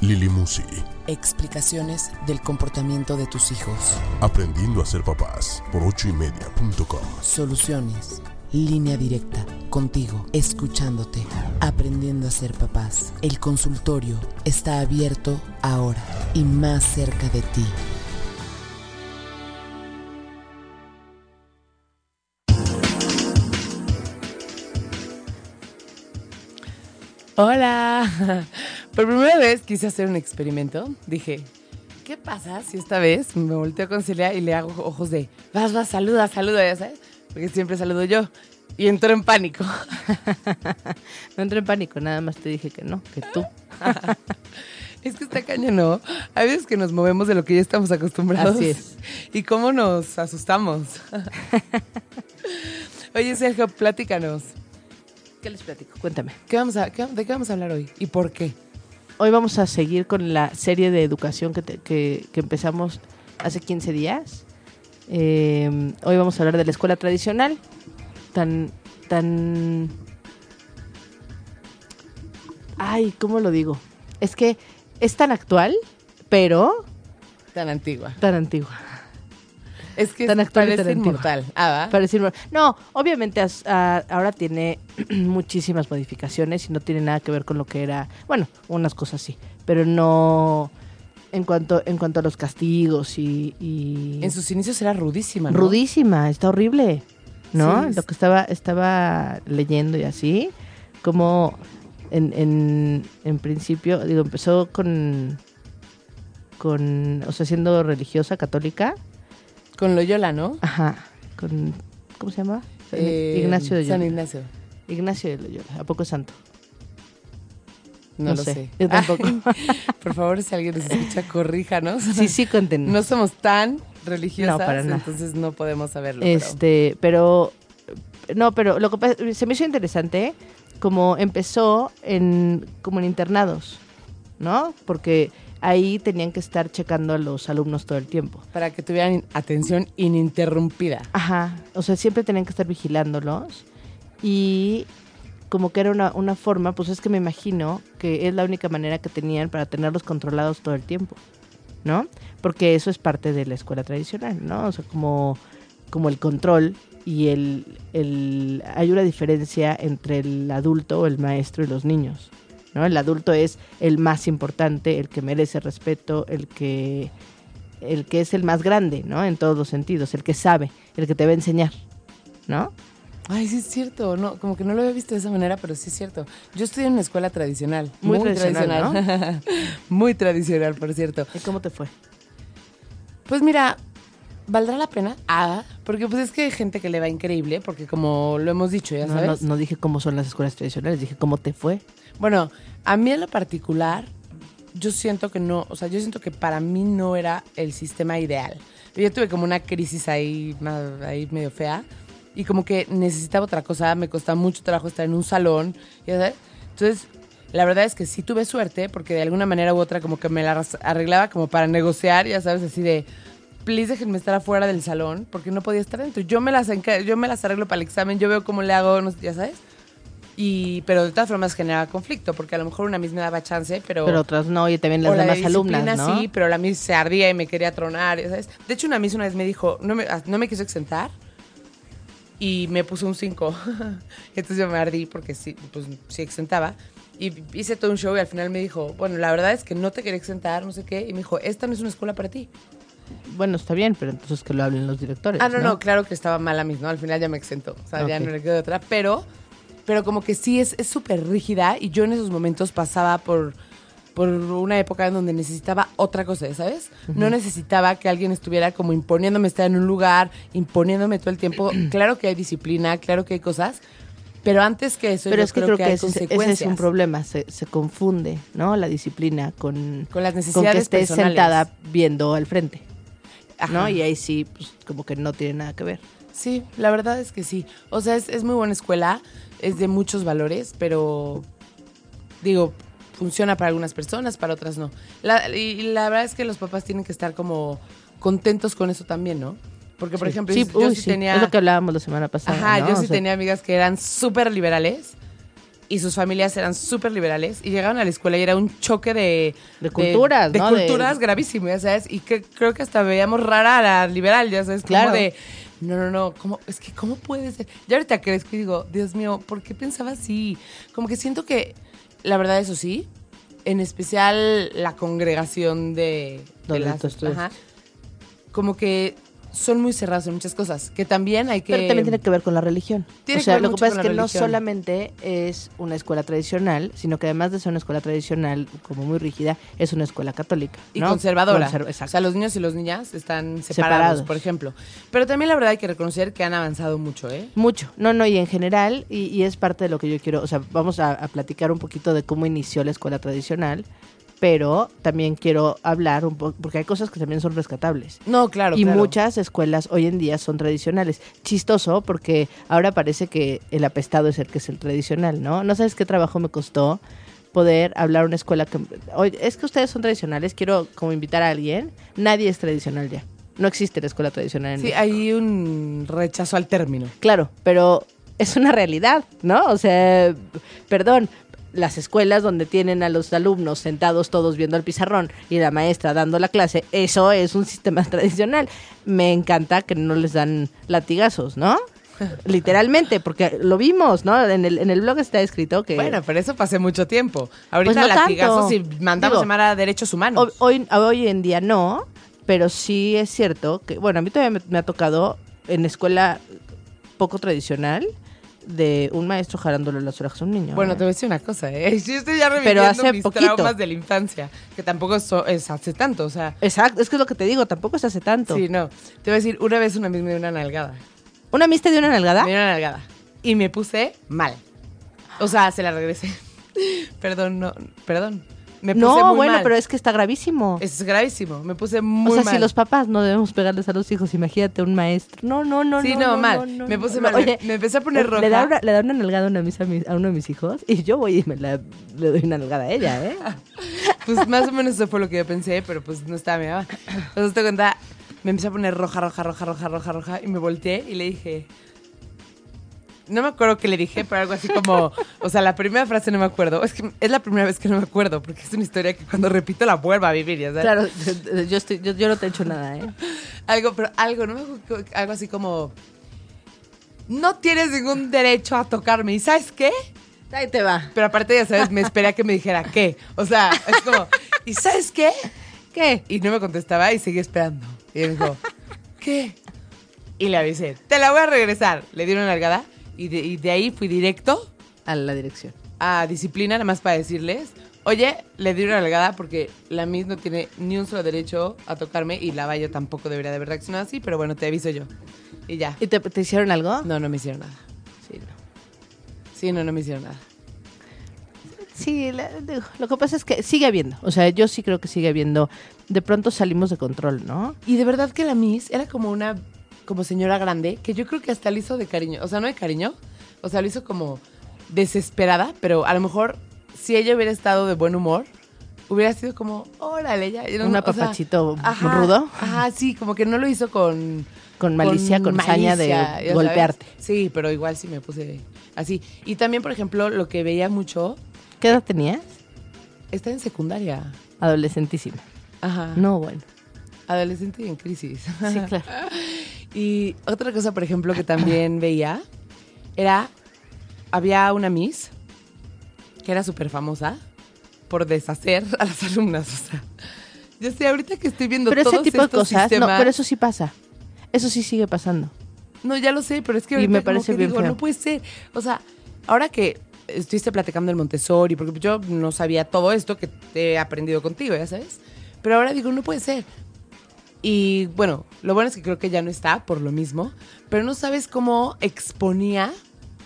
Lili Musi, explicaciones del comportamiento de tus hijos, aprendiendo a ser papás por ochoymedia.com. soluciones, línea directa, contigo, escuchándote, aprendiendo a ser papás. El consultorio está abierto ahora y más cerca de ti. Hola. Por primera vez quise hacer un experimento. Dije, ¿qué pasa si esta vez me volteo con Celia y le hago ojos de, vas, vas, saluda, saluda, ya sabes? Porque siempre saludo yo. Y entró en pánico. No entré en pánico, nada más te dije que no, que tú. Es que está cañón, ¿no? Hay veces que nos movemos de lo que ya estamos acostumbrados. Así es. Y cómo nos asustamos. Oye, Sergio, platícanos. ¿Qué les platico? Cuéntame. ¿Qué vamos a, qué- ¿De qué vamos a hablar hoy? ¿Y por qué? Hoy vamos a seguir con la serie de educación que, te- que- que empezamos hace 15 días. Eh, hoy vamos a hablar de la escuela tradicional. Tan, tan... Ay, ¿cómo lo digo? Es que es tan actual, pero Tan antigua. tan antigua. Es que Tan actual y parece tan inmortal. Ah, ¿va? Para decirlo- No, obviamente as- a- ahora tiene muchísimas modificaciones y no tiene nada que ver con lo que era, bueno, unas cosas sí, pero no en cuanto en cuanto a los castigos y, y- En sus inicios era rudísima, ¿no? rudísima, está horrible, ¿no? Sí, lo que estaba estaba leyendo y así, como en, en, en principio, digo, empezó con con, o sea, siendo religiosa católica, Con Loyola, ¿no? Ajá, con ¿cómo se llama? San Eh, Ignacio de San Loyola. Ignacio. Ignacio de Loyola, ¿a poco es santo? No, No lo sé, sé. yo tampoco. Por favor, si alguien nos escucha, corríjanos. Sí, sí, cuéntenos. No somos tan religiosas, No, para nada. entonces no podemos saberlo. pero- este, pero no, pero lo que se me hizo interesante como empezó en como en internados, ¿no? Porque ahí tenían que estar checando a los alumnos todo el tiempo. Para que tuvieran atención ininterrumpida. Ajá, o sea, siempre tenían que estar vigilándolos y como que era una, una forma, pues es que me imagino que es la única manera que tenían para tenerlos controlados todo el tiempo, ¿no? Porque eso es parte de la escuela tradicional, ¿no? O sea, como, como el control y el, el... Hay una diferencia entre el adulto, el maestro y los niños, ¿no? El adulto es el más importante, el que merece respeto, el que el que es el más grande, ¿no? En todos los sentidos, el que sabe, el que te va a enseñar, ¿no? Ay, sí es cierto. No, como que no lo había visto de esa manera, pero sí es cierto. Yo estudié en una escuela tradicional. Muy tradicional, muy tradicional, por cierto. ¿Y cómo te fue? Pues mira, ¿valdrá la pena? Ah, porque pues es que hay gente que le va increíble, porque como lo hemos dicho, ya No, no, sabes. no dije cómo son las escuelas tradicionales, dije cómo te fue. Bueno, a mí en lo particular, yo siento que no, o sea, yo siento que para mí no era el sistema ideal. Yo tuve como una crisis ahí, ahí medio fea y como que necesitaba otra cosa, me costaba mucho trabajo estar en un salón, ya sabes. Entonces, la verdad es que sí tuve suerte porque de alguna manera u otra como que me la arreglaba como para negociar, ya sabes, así de please déjenme estar afuera del salón porque no podía estar dentro. Yo me las yo me las arreglo para el examen, yo veo cómo le hago, no ya sabes. Y, pero de todas formas generaba conflicto, porque a lo mejor una misma daba chance, pero... Pero otras no, y también las o la de demás alumnas, disciplina ¿no? sí, pero la Miss se ardía y me quería tronar, ya ¿sabes? De hecho, una Miss una vez me dijo, no me, ah, no me quiso exentar y me puso un 5. Entonces yo me ardí porque sí, pues sí exentaba. Y hice todo un show y al final me dijo, bueno, la verdad es que no te quería exentar, no sé qué. Y me dijo, esta no es una escuela para ti. Bueno, está bien, pero entonces que lo hablen los directores. Ah, no, no, claro que estaba mala Miss, ¿no? Al final ya me exentó. O sea, ya no le quedó de otra. Pero, pero como que sí es es súper rígida y yo en esos momentos pasaba por, por una época en donde necesitaba otra cosa, ¿sabes? No necesitaba que alguien estuviera como imponiéndome estar en un lugar, imponiéndome todo el tiempo. claro que hay disciplina, claro que hay cosas, pero antes que eso Pero yo es que creo, que, hay ese, es un problema, se, se confunde, ¿no? La disciplina con, Con las con que necesidades estés personales. sentada viendo al frente. Ajá. ¿no? Y ahí sí, pues como que no tiene nada que ver. Sí, la verdad es que sí. O sea, es, es muy buena escuela, es de muchos valores, pero digo, funciona para algunas personas, para otras no. La- y, la verdad es que los papás tienen que estar como contentos con eso también, ¿no? Porque, por Sí. ejemplo, Sí, yo, uy, sí tenía... Es lo que hablábamos la semana pasada. Ajá, ¿no? yo O sí sea, tenía amigas que eran súper liberales y sus familias eran súper liberales y llegaban a la escuela y era un choque de... De culturas, de, ¿no? De- culturas gravísimo, ya sabes, y que creo que hasta veíamos rara a la liberal, ya sabes, Claro. como de... No, no, no, ¿cómo? es que ¿cómo puede ser? Ya ahorita crezco y digo, Dios mío, ¿por qué pensaba así? Como que siento que, la verdad, eso sí, en especial la congregación de, de las... ajá, como que son muy cerrados en muchas cosas, que también hay que... Pero también tiene que ver con la religión. Tiene o sea, que ver lo que pasa es que no solamente es una escuela tradicional, sino que además de ser una escuela tradicional, como muy rígida, es una escuela católica. y ¿no? conservadora. Conser- o sea, los niños y las niñas están separados, Separados. por ejemplo. Pero también la verdad hay que reconocer que han avanzado mucho, ¿eh? Mucho, no, no, y en general, y, y es parte de lo que yo quiero, o sea, vamos a, a platicar un poquito de cómo inició la escuela tradicional, pero también quiero hablar un poco, porque hay cosas que también son rescatables. No, claro, y claro. muchas escuelas hoy en día son tradicionales. Chistoso porque ahora parece que el apestado es el que es el tradicional, ¿no? No sabes qué trabajo me costó poder hablar una escuela que... Oye, es que ustedes son tradicionales, quiero como invitar a alguien. Nadie es tradicional ya. No existe la escuela tradicional en Sí, México. hay un rechazo al término. Claro, pero es una realidad, ¿no? O sea, perdón, las escuelas donde tienen a los alumnos sentados todos viendo al pizarrón y la maestra dando la clase, eso es un sistema tradicional. Me encanta que no les dan latigazos, ¿no? Literalmente, porque lo vimos, ¿no? En el, en el blog está escrito que... Bueno, pero eso pasé mucho tiempo. Ahorita Pues no latigazos tanto. y mandamos Digo, llamar a derechos humanos. hoy, hoy en día no, pero sí es cierto que, bueno, a mí todavía me, me ha tocado en escuela poco tradicional de un maestro jalándole las orejas a un niño. Bueno, ¿eh? te voy a decir una cosa, ¿eh? Yo estoy ya Pero reviviendo hace mis poquito. traumas de la infancia, que tampoco es, es hace tanto, o sea... Exacto, es que es lo que te digo, tampoco se hace tanto. Sí, no. Te voy a decir, una vez una me dio una nalgada. ¿Una amistad de una nalgada? Dio una nalgada. Y me puse mal. O sea, se la regresé. perdón, no, perdón. Me puse no, muy bueno, mal. pero es que está gravísimo. Es gravísimo. Me puse muy o sea, mal. si los papás no debemos pegarles a los hijos, imagínate un maestro. No, no, no, Sí, no. no, mal. Me puse mal. Oye, Me- me empecé a poner Le da roja. una, le da una nalgada a, una mis- a, mis- a uno de mis hijos y yo voy y me la, le doy una nalgada a ella, ¿eh? Pues más o menos eso fue lo que yo pensé, pero pues no estaba mi mamá. Entonces te cuenta, me empecé a poner roja, roja, roja, roja, roja, roja. Y me volteé y le dije. No me acuerdo qué le dije, pero algo así como. O sea, la primera frase no me acuerdo. Es que es la primera vez que no me acuerdo, porque es una historia que cuando repito la vuelvo a vivir, ya sabes. Claro, yo, estoy, yo, yo no te he hecho nada, ¿eh? Algo, pero algo, no me acuerdo, algo así como. No tienes ningún derecho a tocarme. ¿Y sabes qué? Ahí te va. Pero aparte, ya sabes, me esperé a que me dijera qué. O sea, es como. ¿Y sabes qué? ¿Qué? Y no me contestaba y seguí esperando. Y me dijo, ¿qué? Y le avisé, te la voy a regresar. Le di una largada y de, y de ahí fui directo A la dirección. a disciplina, nada más para decirles, oye, le di una largada porque la Miss no tiene ni un solo derecho a tocarme y la Valla tampoco debería de haber reaccionado así, pero bueno, te aviso yo. Y ya. ¿Y te, te hicieron algo? No, no me hicieron nada. Sí, no. Sí, no, no me hicieron nada. Sí, la- digo, lo que pasa es que sigue habiendo. O sea, yo sí creo que sigue habiendo. De pronto salimos de control, ¿no? Y de verdad que la Miss era como una como señora grande, que yo creo que hasta lo hizo de cariño. O sea, no de cariño, o sea, lo hizo como desesperada, pero a lo mejor si ella hubiera estado de buen humor, hubiera sido como, órale, ya. no- Un o sea, apapachito ajá, rudo. Ajá, sí, como que no lo hizo con... Con malicia, con, saña de golpearte. sabes. Sí, pero igual sí me puse así. Y también, por ejemplo, lo que veía mucho, ¿Qué edad tenías? está en secundaria. Adolescentísima. Ajá. No, bueno. Adolescente y en crisis. Sí, claro. Y otra cosa, por ejemplo, que también veía era, había una Miss que era súper famosa por deshacer a las alumnas. O sea, yo sé, ahorita que estoy viendo Pero ese todos tipo de estos cosas, no, sistemas- pero eso sí pasa. Eso sí sigue pasando. No, ya lo sé, pero es que Y ahorita me como parece que bien digo, feo. no puede ser. O sea, ahora que estuviste platicando del Montessori, porque yo no sabía todo esto que te he aprendido contigo, ya sabes. Pero ahora digo, no puede ser. Y bueno, lo bueno es que creo que ya no está por lo mismo, pero no sabes cómo exponía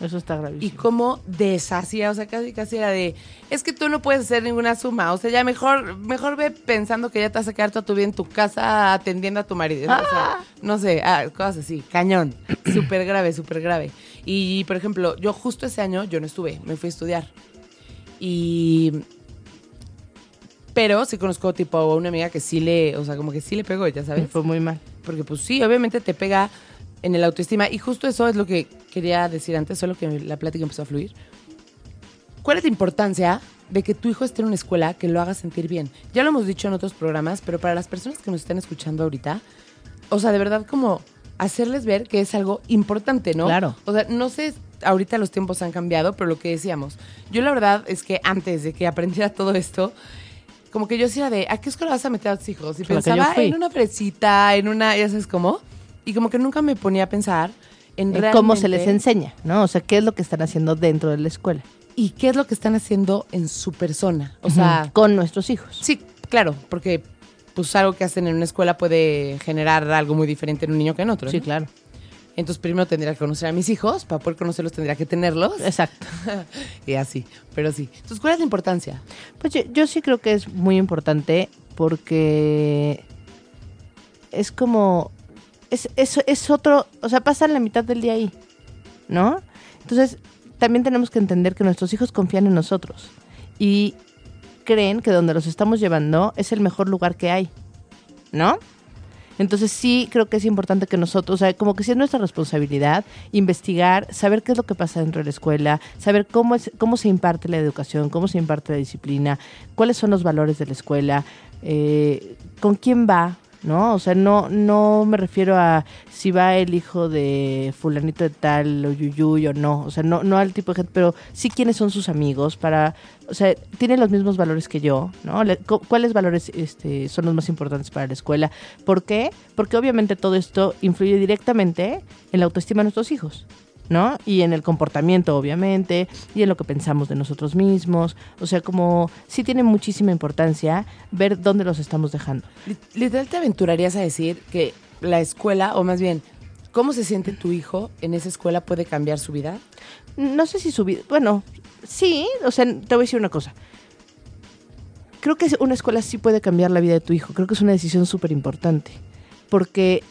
Eso está y gravísimo. cómo deshacía, o sea, casi casi era de, es que tú no puedes hacer ninguna suma, o sea, ya mejor mejor ve pensando que ya te vas a quedar toda tu vida en tu casa atendiendo a tu marido, o sea, no sé, ah, cosas así, cañón, súper grave, súper grave. Y, por ejemplo, yo justo ese año, yo no estuve, me fui a estudiar. Y... Pero sí conozco tipo a una amiga que sí le, o sea, como que sí le pegó, ya Me sabes. fue muy mal. Porque pues sí, obviamente te pega en el autoestima. Y justo eso es lo que quería decir antes, solo que la plática empezó a fluir. ¿Cuál es la importancia de que tu hijo esté en una escuela que lo haga sentir bien? Ya lo hemos dicho en otros programas, pero para las personas que nos están escuchando ahorita, o sea, de verdad como hacerles ver que es algo importante, ¿no? Claro. O sea, no sé, ahorita los tiempos han cambiado, pero lo que decíamos, yo la verdad es que antes de que aprendiera todo esto, como que yo decía de, ¿a qué escuela vas a meter a tus hijos? Y pensaba en una fresita, en una, ya sabes cómo, y como que nunca me ponía a pensar en En cómo se les enseña, ¿no? O sea, qué es lo que están haciendo dentro de la escuela. y qué es lo que están haciendo en su persona. O sea, con nuestros hijos. sí, claro, porque pues algo que hacen en una escuela puede generar algo muy diferente en un niño que en otro. Sí, ¿no? claro. Entonces primero tendría que conocer a mis hijos, para poder conocerlos tendría que tenerlos. Exacto. y así, pero sí. Entonces, ¿cuál es la importancia? Pues yo, yo sí creo que es muy importante porque es como, es, es, es otro, o sea, pasan la mitad del día ahí, ¿no? Entonces, también tenemos que entender que nuestros hijos confían en nosotros y creen que donde los estamos llevando es el mejor lugar que hay, ¿no? Entonces sí creo que es importante que nosotros, o sea, como que sí es nuestra responsabilidad investigar, saber qué es lo que pasa dentro de la escuela, saber cómo es, cómo se imparte la educación, cómo se imparte la disciplina, cuáles son los valores de la escuela, eh, con quién va, ¿no? O sea, no, no me refiero a si va el hijo de fulanito de tal o yuyuy o no, o sea, no, no al tipo de gente, pero sí quiénes son sus amigos para, o sea, tienen los mismos valores que yo, ¿no? Le- cu- ¿Cuáles valores este, son los más importantes para la escuela? ¿Por qué? Porque obviamente todo esto influye directamente en la autoestima de nuestros hijos. ¿No? Y en el comportamiento, obviamente, y en lo que pensamos de nosotros mismos. O sea, como sí tiene muchísima importancia ver dónde los estamos dejando. Li- Literal te aventurarías a decir que la escuela, o más bien, cómo se siente tu hijo en esa escuela puede cambiar su vida. No sé si su vida, bueno, sí, o sea, te voy a decir una cosa. Creo que una escuela sí puede cambiar la vida de tu hijo. Creo que es una decisión súper importante. Porque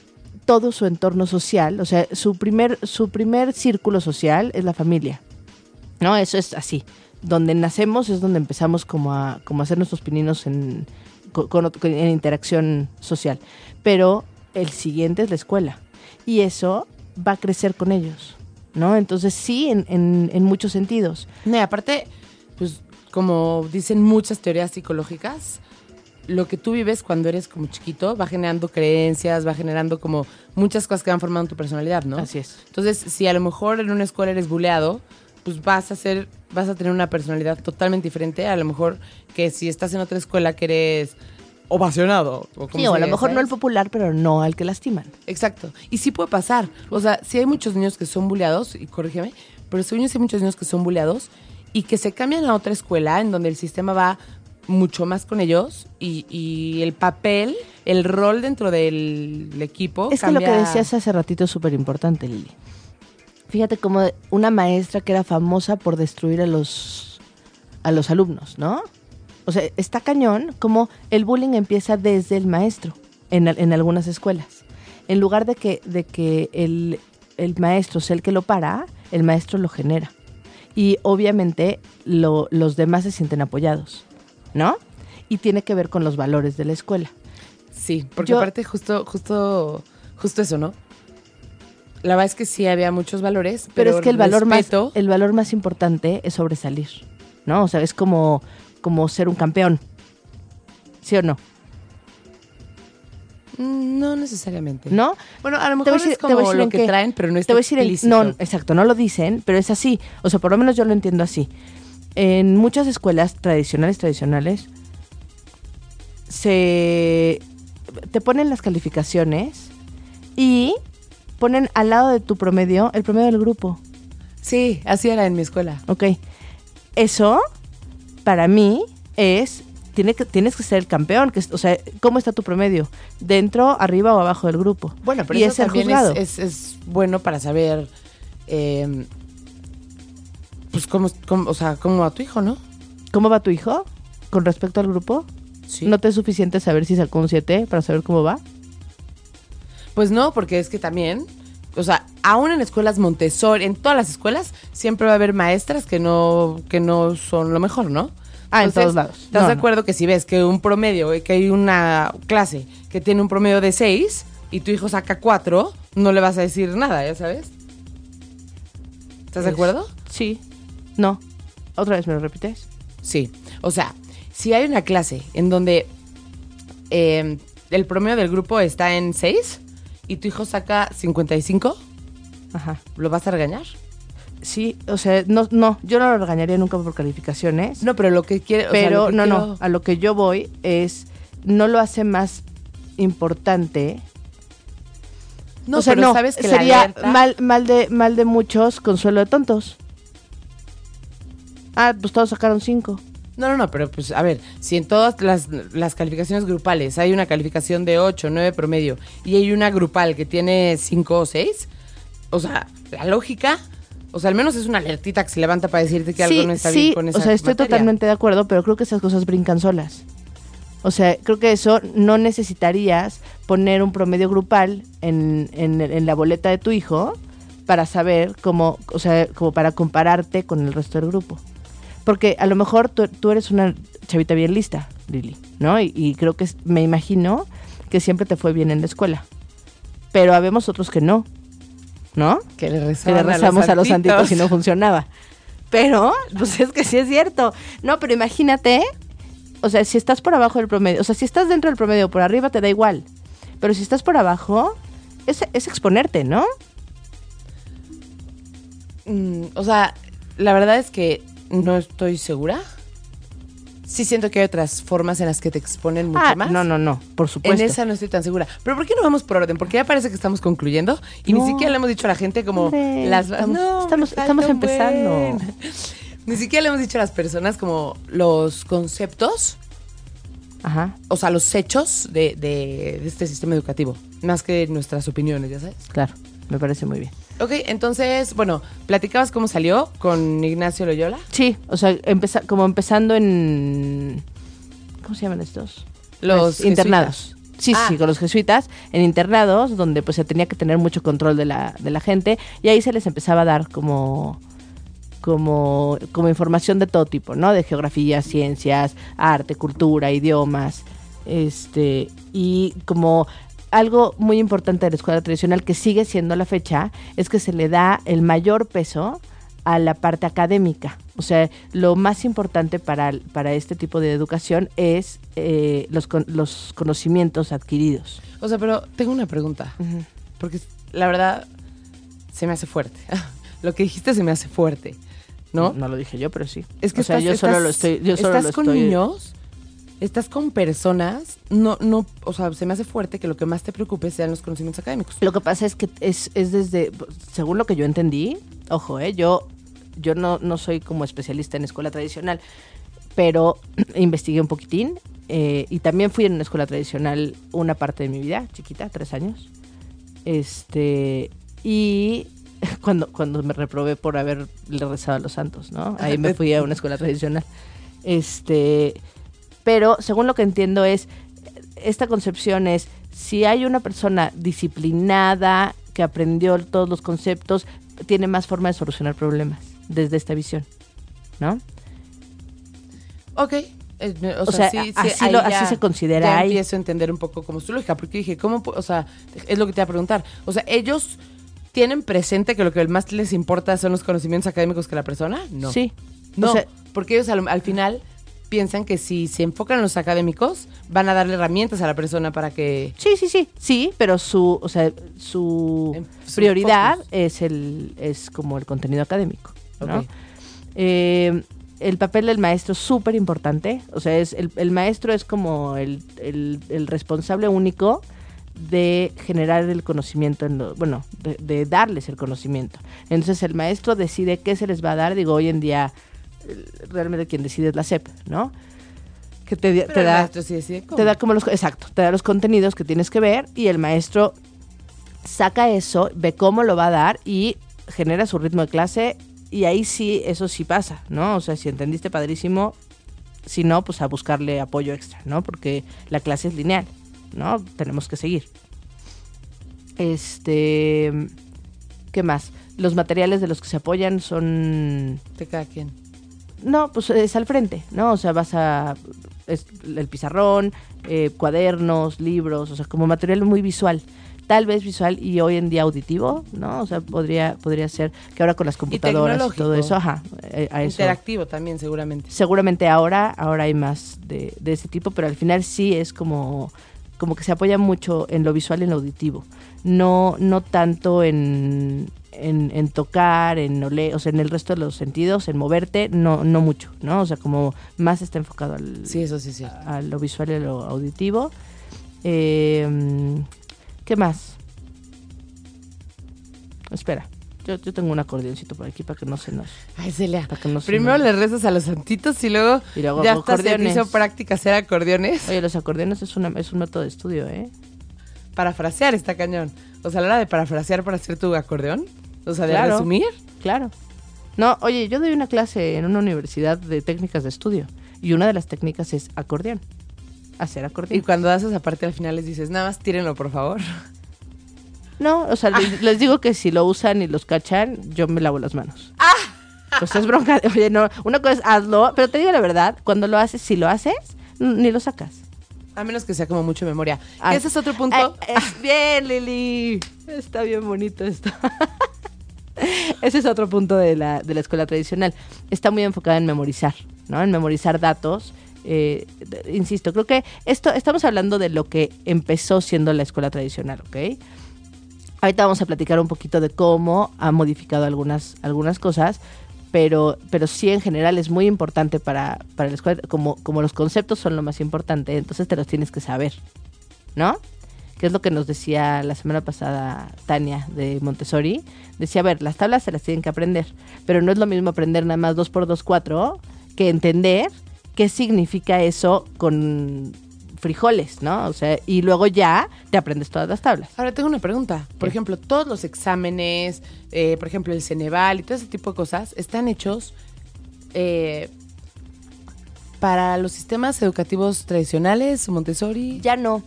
todo su entorno social, o sea, su primer, su primer círculo social es la familia. ¿No? Eso es así. Donde nacemos es donde empezamos como a, como a hacer nuestros pininos en, con- en interacción social. Pero el siguiente es la escuela. Y eso va a crecer con ellos. ¿No? Entonces sí, en, en, en muchos sentidos. No, aparte, pues como dicen muchas teorías psicológicas, lo que tú vives cuando eres como chiquito va generando creencias, va generando como muchas cosas que van formando tu personalidad, ¿no? Así es. Entonces, si a lo mejor en una escuela eres buleado, pues vas a ser, vas a tener una personalidad totalmente diferente a lo mejor que si estás en otra escuela que eres ovacionado. O como Sí, o a lo mejor no el popular, pero no al que lastiman. Exacto. Y sí puede pasar. O sea, si hay muchos niños que son buleados, y corrígeme, pero según yo sí hay muchos niños que son buleados y que se cambian a otra escuela en donde el sistema va mucho más con ellos y, y el papel, el rol dentro del equipo. Es que lo que decías hace ratito es súper importante, Lili. Fíjate como una maestra que era famosa por destruir a los, a los alumnos, ¿no? O sea, está cañón como el bullying empieza desde el maestro en, en algunas escuelas. En lugar de que, de que el, el maestro sea el que lo para, el maestro lo genera. Y obviamente lo- los demás se sienten apoyados, ¿no? Y tiene que ver con los valores de la escuela. Sí, porque Yo- aparte justo, justo, justo eso, ¿no? La verdad es que sí había muchos valores, Pero, pero, es que el valor más respeto- el valor más importante es sobresalir, ¿no? O sea, es como como ser un campeón. ¿Sí o no? Mm, No necesariamente. ¿No? Bueno, a lo Te mejor decir- es te como lo que traen, pero no Te está voy a decir explícito. no, exacto, no lo dicen, pero es así. O sea, por lo menos yo lo entiendo así. En muchas escuelas tradicionales, tradicionales, se te ponen las calificaciones y ponen al lado de tu promedio el promedio del grupo. Sí, así era en mi escuela. Ok. Eso, para mí, es. Tiene que, tienes que ser el campeón. Que, o sea, ¿cómo está tu promedio? ¿Dentro, arriba o abajo del grupo? Bueno, pero y eso es juzgado. es, es, es bueno para saber eh, pues, ¿cómo, cómo- o sea, ¿cómo a tu hijo, no? ¿Cómo va tu hijo con respecto al grupo? Sí. ¿No te es suficiente saber si sacó un 7 para saber cómo va? Pues no, porque es que también, o sea, aún en escuelas Montessori, en todas las escuelas, siempre va a haber maestras que no, que no son lo mejor, ¿no? Ah, en Entonces, todos lados. ¿Estás No, de no. acuerdo que si ves que un promedio, eh, que hay una clase que tiene un promedio de 6 y tu hijo saca 4, no le vas a decir nada, ya sabes? ¿Estás de Es- acuerdo? Sí. No. ¿Otra vez me lo repites? Sí. O sea, si hay una clase en donde eh, el promedio del grupo está en 6 y tu hijo saca 55, Ajá. ¿lo vas a regañar? Sí, o sea, no, no, yo no lo regañaría nunca por calificaciones. No, pero lo que quiere. o sea, pero que no, quiero- no, a lo que yo voy es, no lo hace más importante. No, o sea, pero no, sabes que la sería alerta- mal, mal, de, mal de muchos, consuelo de tontos. Ah, pues todos sacaron cinco. No, no, no, pero pues a ver, si en todas las, las calificaciones grupales hay una calificación de 8, 9 promedio y hay una grupal que tiene 5 o 6, o sea, la lógica, o sea, al menos es una alertita que se levanta para decirte que algo no está sí, bien con esa o sea, estoy materia. totalmente de acuerdo, pero creo que esas cosas brincan solas. O sea, creo que eso no necesitarías poner un promedio grupal en, en, en la boleta de tu hijo para saber cómo, o sea, como para compararte con el resto del grupo. Porque a lo mejor tú, tú eres una chavita bien lista, Lili, ¿no? Y, y creo que me imagino que siempre te fue bien en la escuela. Pero habemos otros que no, ¿no? Que le, que le rezamos a los santitos y no funcionaba. Pero, pues es que sí es cierto. No, pero imagínate, o sea, si estás por abajo del promedio, o sea, si estás dentro del promedio o por arriba te da igual. Pero si estás por abajo, es, es exponerte, ¿no? Mm, o sea, la verdad es que no estoy segura. Sí siento que hay otras formas en las que te exponen mucho Ah, más. no, no, no, por supuesto. En esa no estoy tan segura. Pero ¿por qué no vamos por orden? Porque ya parece que estamos concluyendo y ni siquiera le hemos dicho a la gente como Hombre, las estamos- No, estamos- estamos empezando. buen. Ni siquiera le hemos dicho a las personas como los conceptos, Ajá, o sea, los hechos de, de- de este sistema educativo, más que nuestras opiniones, ya sabes. claro, me parece muy bien. Ok, entonces, bueno, platicabas cómo salió con Ignacio Loyola. Sí, o sea, empeza- como empezando en... ¿Cómo se llaman estos? Los Pues, internados. Sí, Ah. sí, con los jesuitas, en internados, donde pues se tenía que tener mucho control de la, de la gente, y ahí se les empezaba a dar como, como, como información de todo tipo, ¿no? De geografía, ciencias, arte, cultura, idiomas, este, y como algo muy importante de la escuela tradicional que sigue siendo la fecha, es que se le da el mayor peso a la parte académica. O sea, lo más importante para, para este tipo de educación es eh, los, con- los conocimientos adquiridos. O sea, pero tengo una pregunta. Porque la verdad se me hace fuerte. lo que dijiste se me hace fuerte. ¿No? No lo dije yo, pero sí. Es que o sea, estás, yo solo estás- lo estoy. Yo solo estás lo con estoy- niños, estás con personas. No, no, o sea, se me hace fuerte que lo que más te preocupe sean los conocimientos académicos. Lo que pasa es que es, es desde, según lo que yo entendí, ojo, eh, yo, yo no, no soy como especialista en escuela tradicional, pero investigué un poquitín eh, y también fui en una escuela tradicional una parte de mi vida, chiquita, tres años. Este, y cuando, cuando me reprobé por haberle rezado a los santos, ¿no? Ahí me fui a una escuela tradicional. Este, pero según lo que entiendo es, esta concepción es, si hay una persona disciplinada, que aprendió todos los conceptos, tiene más forma de solucionar problemas desde esta visión, ¿no? Ok. eh, o, O sea, sea, sí, sí, así lo- ya- se considera Ya ahí. empiezo a entender un poco como su lógica. Porque dije, ¿cómo? O sea, es lo que te iba a preguntar. O sea, ¿ellos tienen presente que lo que más les importa son los conocimientos académicos que la persona? No. Sí. No, O sea, porque ellos al, al final piensan que si se enfocan en los académicos, van a darle herramientas a la persona para que... sí, sí, sí, sí, pero su, o sea, su su prioridad focus. es el, es como el contenido académico. Eh, el papel del maestro es súper importante. O sea, es el, el maestro es como el, el- el responsable único de generar el conocimiento, en lo- bueno, de, de darles el conocimiento. Entonces el maestro decide qué se les va a dar. Digo, hoy en día realmente quien decide es la SEP, ¿no? Que te, Pero te el da maestro sí decide cómo. te da como los exacto, te da los contenidos que tienes que ver y el maestro saca eso, ve cómo lo va a dar y genera su ritmo de clase y ahí sí, eso sí pasa, ¿no? O sea, si entendiste padrísimo, si no, pues a buscarle apoyo extra, ¿no? Porque la clase es lineal, ¿no? Tenemos que seguir. Este, ¿qué más? Los materiales de los que se apoyan son De cada quien. No, pues es al frente, ¿no? O sea, vas a. es el pizarrón, eh, cuadernos, libros, o sea, como material muy visual. Tal vez visual y hoy en día auditivo, ¿no? O sea, podría, podría ser que ahora con las computadoras y, todo eso, ajá, eh, a eso. Interactivo también, seguramente. Seguramente ahora, ahora hay más de, de ese tipo, pero al final sí es como, como que se apoya mucho en lo visual y en lo auditivo. No, no tanto en, en, en tocar, en oler, o sea, en el resto de los sentidos, en moverte, no, no mucho, ¿no? O sea, como más está enfocado al, Sí, eso sí cierto. a lo visual y a lo auditivo. Eh, ¿Qué más? Espera, yo, yo tengo un acordeoncito por aquí para que no se nos... Ay, Celia. Para que no se Primero nos- le rezas a los santitos y luego, Y luego ya hasta se hizo práctica hacer acordeones. Oye, los acordeones es, una, es un método de estudio, ¿eh? Parafrasear está cañón. O sea, a la hora de parafrasear para hacer tu acordeón. O sea, de Claro. resumir. Claro. No, oye, yo doy una clase en una universidad de técnicas de estudio y una de las técnicas es acordeón. Hacer Y acordeón. cuando haces esa parte al final les dices, nada más tírenlo, por favor. No, o sea, les, les digo que si lo usan y los cachan, yo me lavo las manos. Pues es bronca. Oye, no, una cosa es hazlo, pero te digo la verdad, cuando lo haces, si lo haces, ni lo sacas. A menos que sea como mucho memoria. Ah. Ese es otro punto. Ay, es bien, Lili. Está bien bonito esto. Ese es otro punto de la, de la escuela tradicional. Está muy enfocada en memorizar, ¿no? En memorizar datos. Eh, insisto, creo que esto estamos hablando de lo que empezó siendo la escuela tradicional, ¿ok? Ahorita vamos a platicar un poquito de cómo ha modificado algunas, algunas cosas, pero, pero sí en general es muy importante para, para la escuela, como, como los conceptos son lo más importante, entonces te los tienes que saber, ¿no? Que es lo que nos decía la semana pasada Tania de Montessori. Decía, a ver, las tablas se las tienen que aprender, pero no es lo mismo aprender nada más 2 por 2, 4 que entender qué significa eso con frijoles, ¿no? O sea, y luego ya te aprendes todas las tablas. Ahora tengo una pregunta. Por ¿Qué? ejemplo, todos los exámenes, eh, por ejemplo, el Ceneval y todo ese tipo de cosas, están hechos eh, para los sistemas educativos tradicionales, Montessori. Ya no.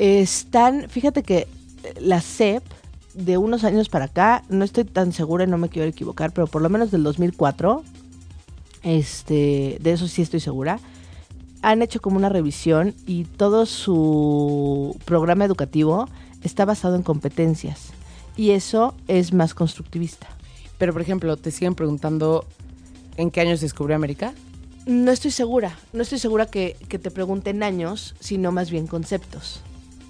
Están, fíjate que eh, la SEP de unos años para acá, no estoy tan segura y no me quiero equivocar, pero por lo menos del 2004, este, de eso sí estoy segura, han hecho como una revisión y todo su programa educativo está basado en competencias. Y eso es más constructivista. Pero, por ejemplo, te siguen preguntando en qué año se descubrió América. No estoy segura, no estoy segura que, que te pregunten años, sino más bien conceptos.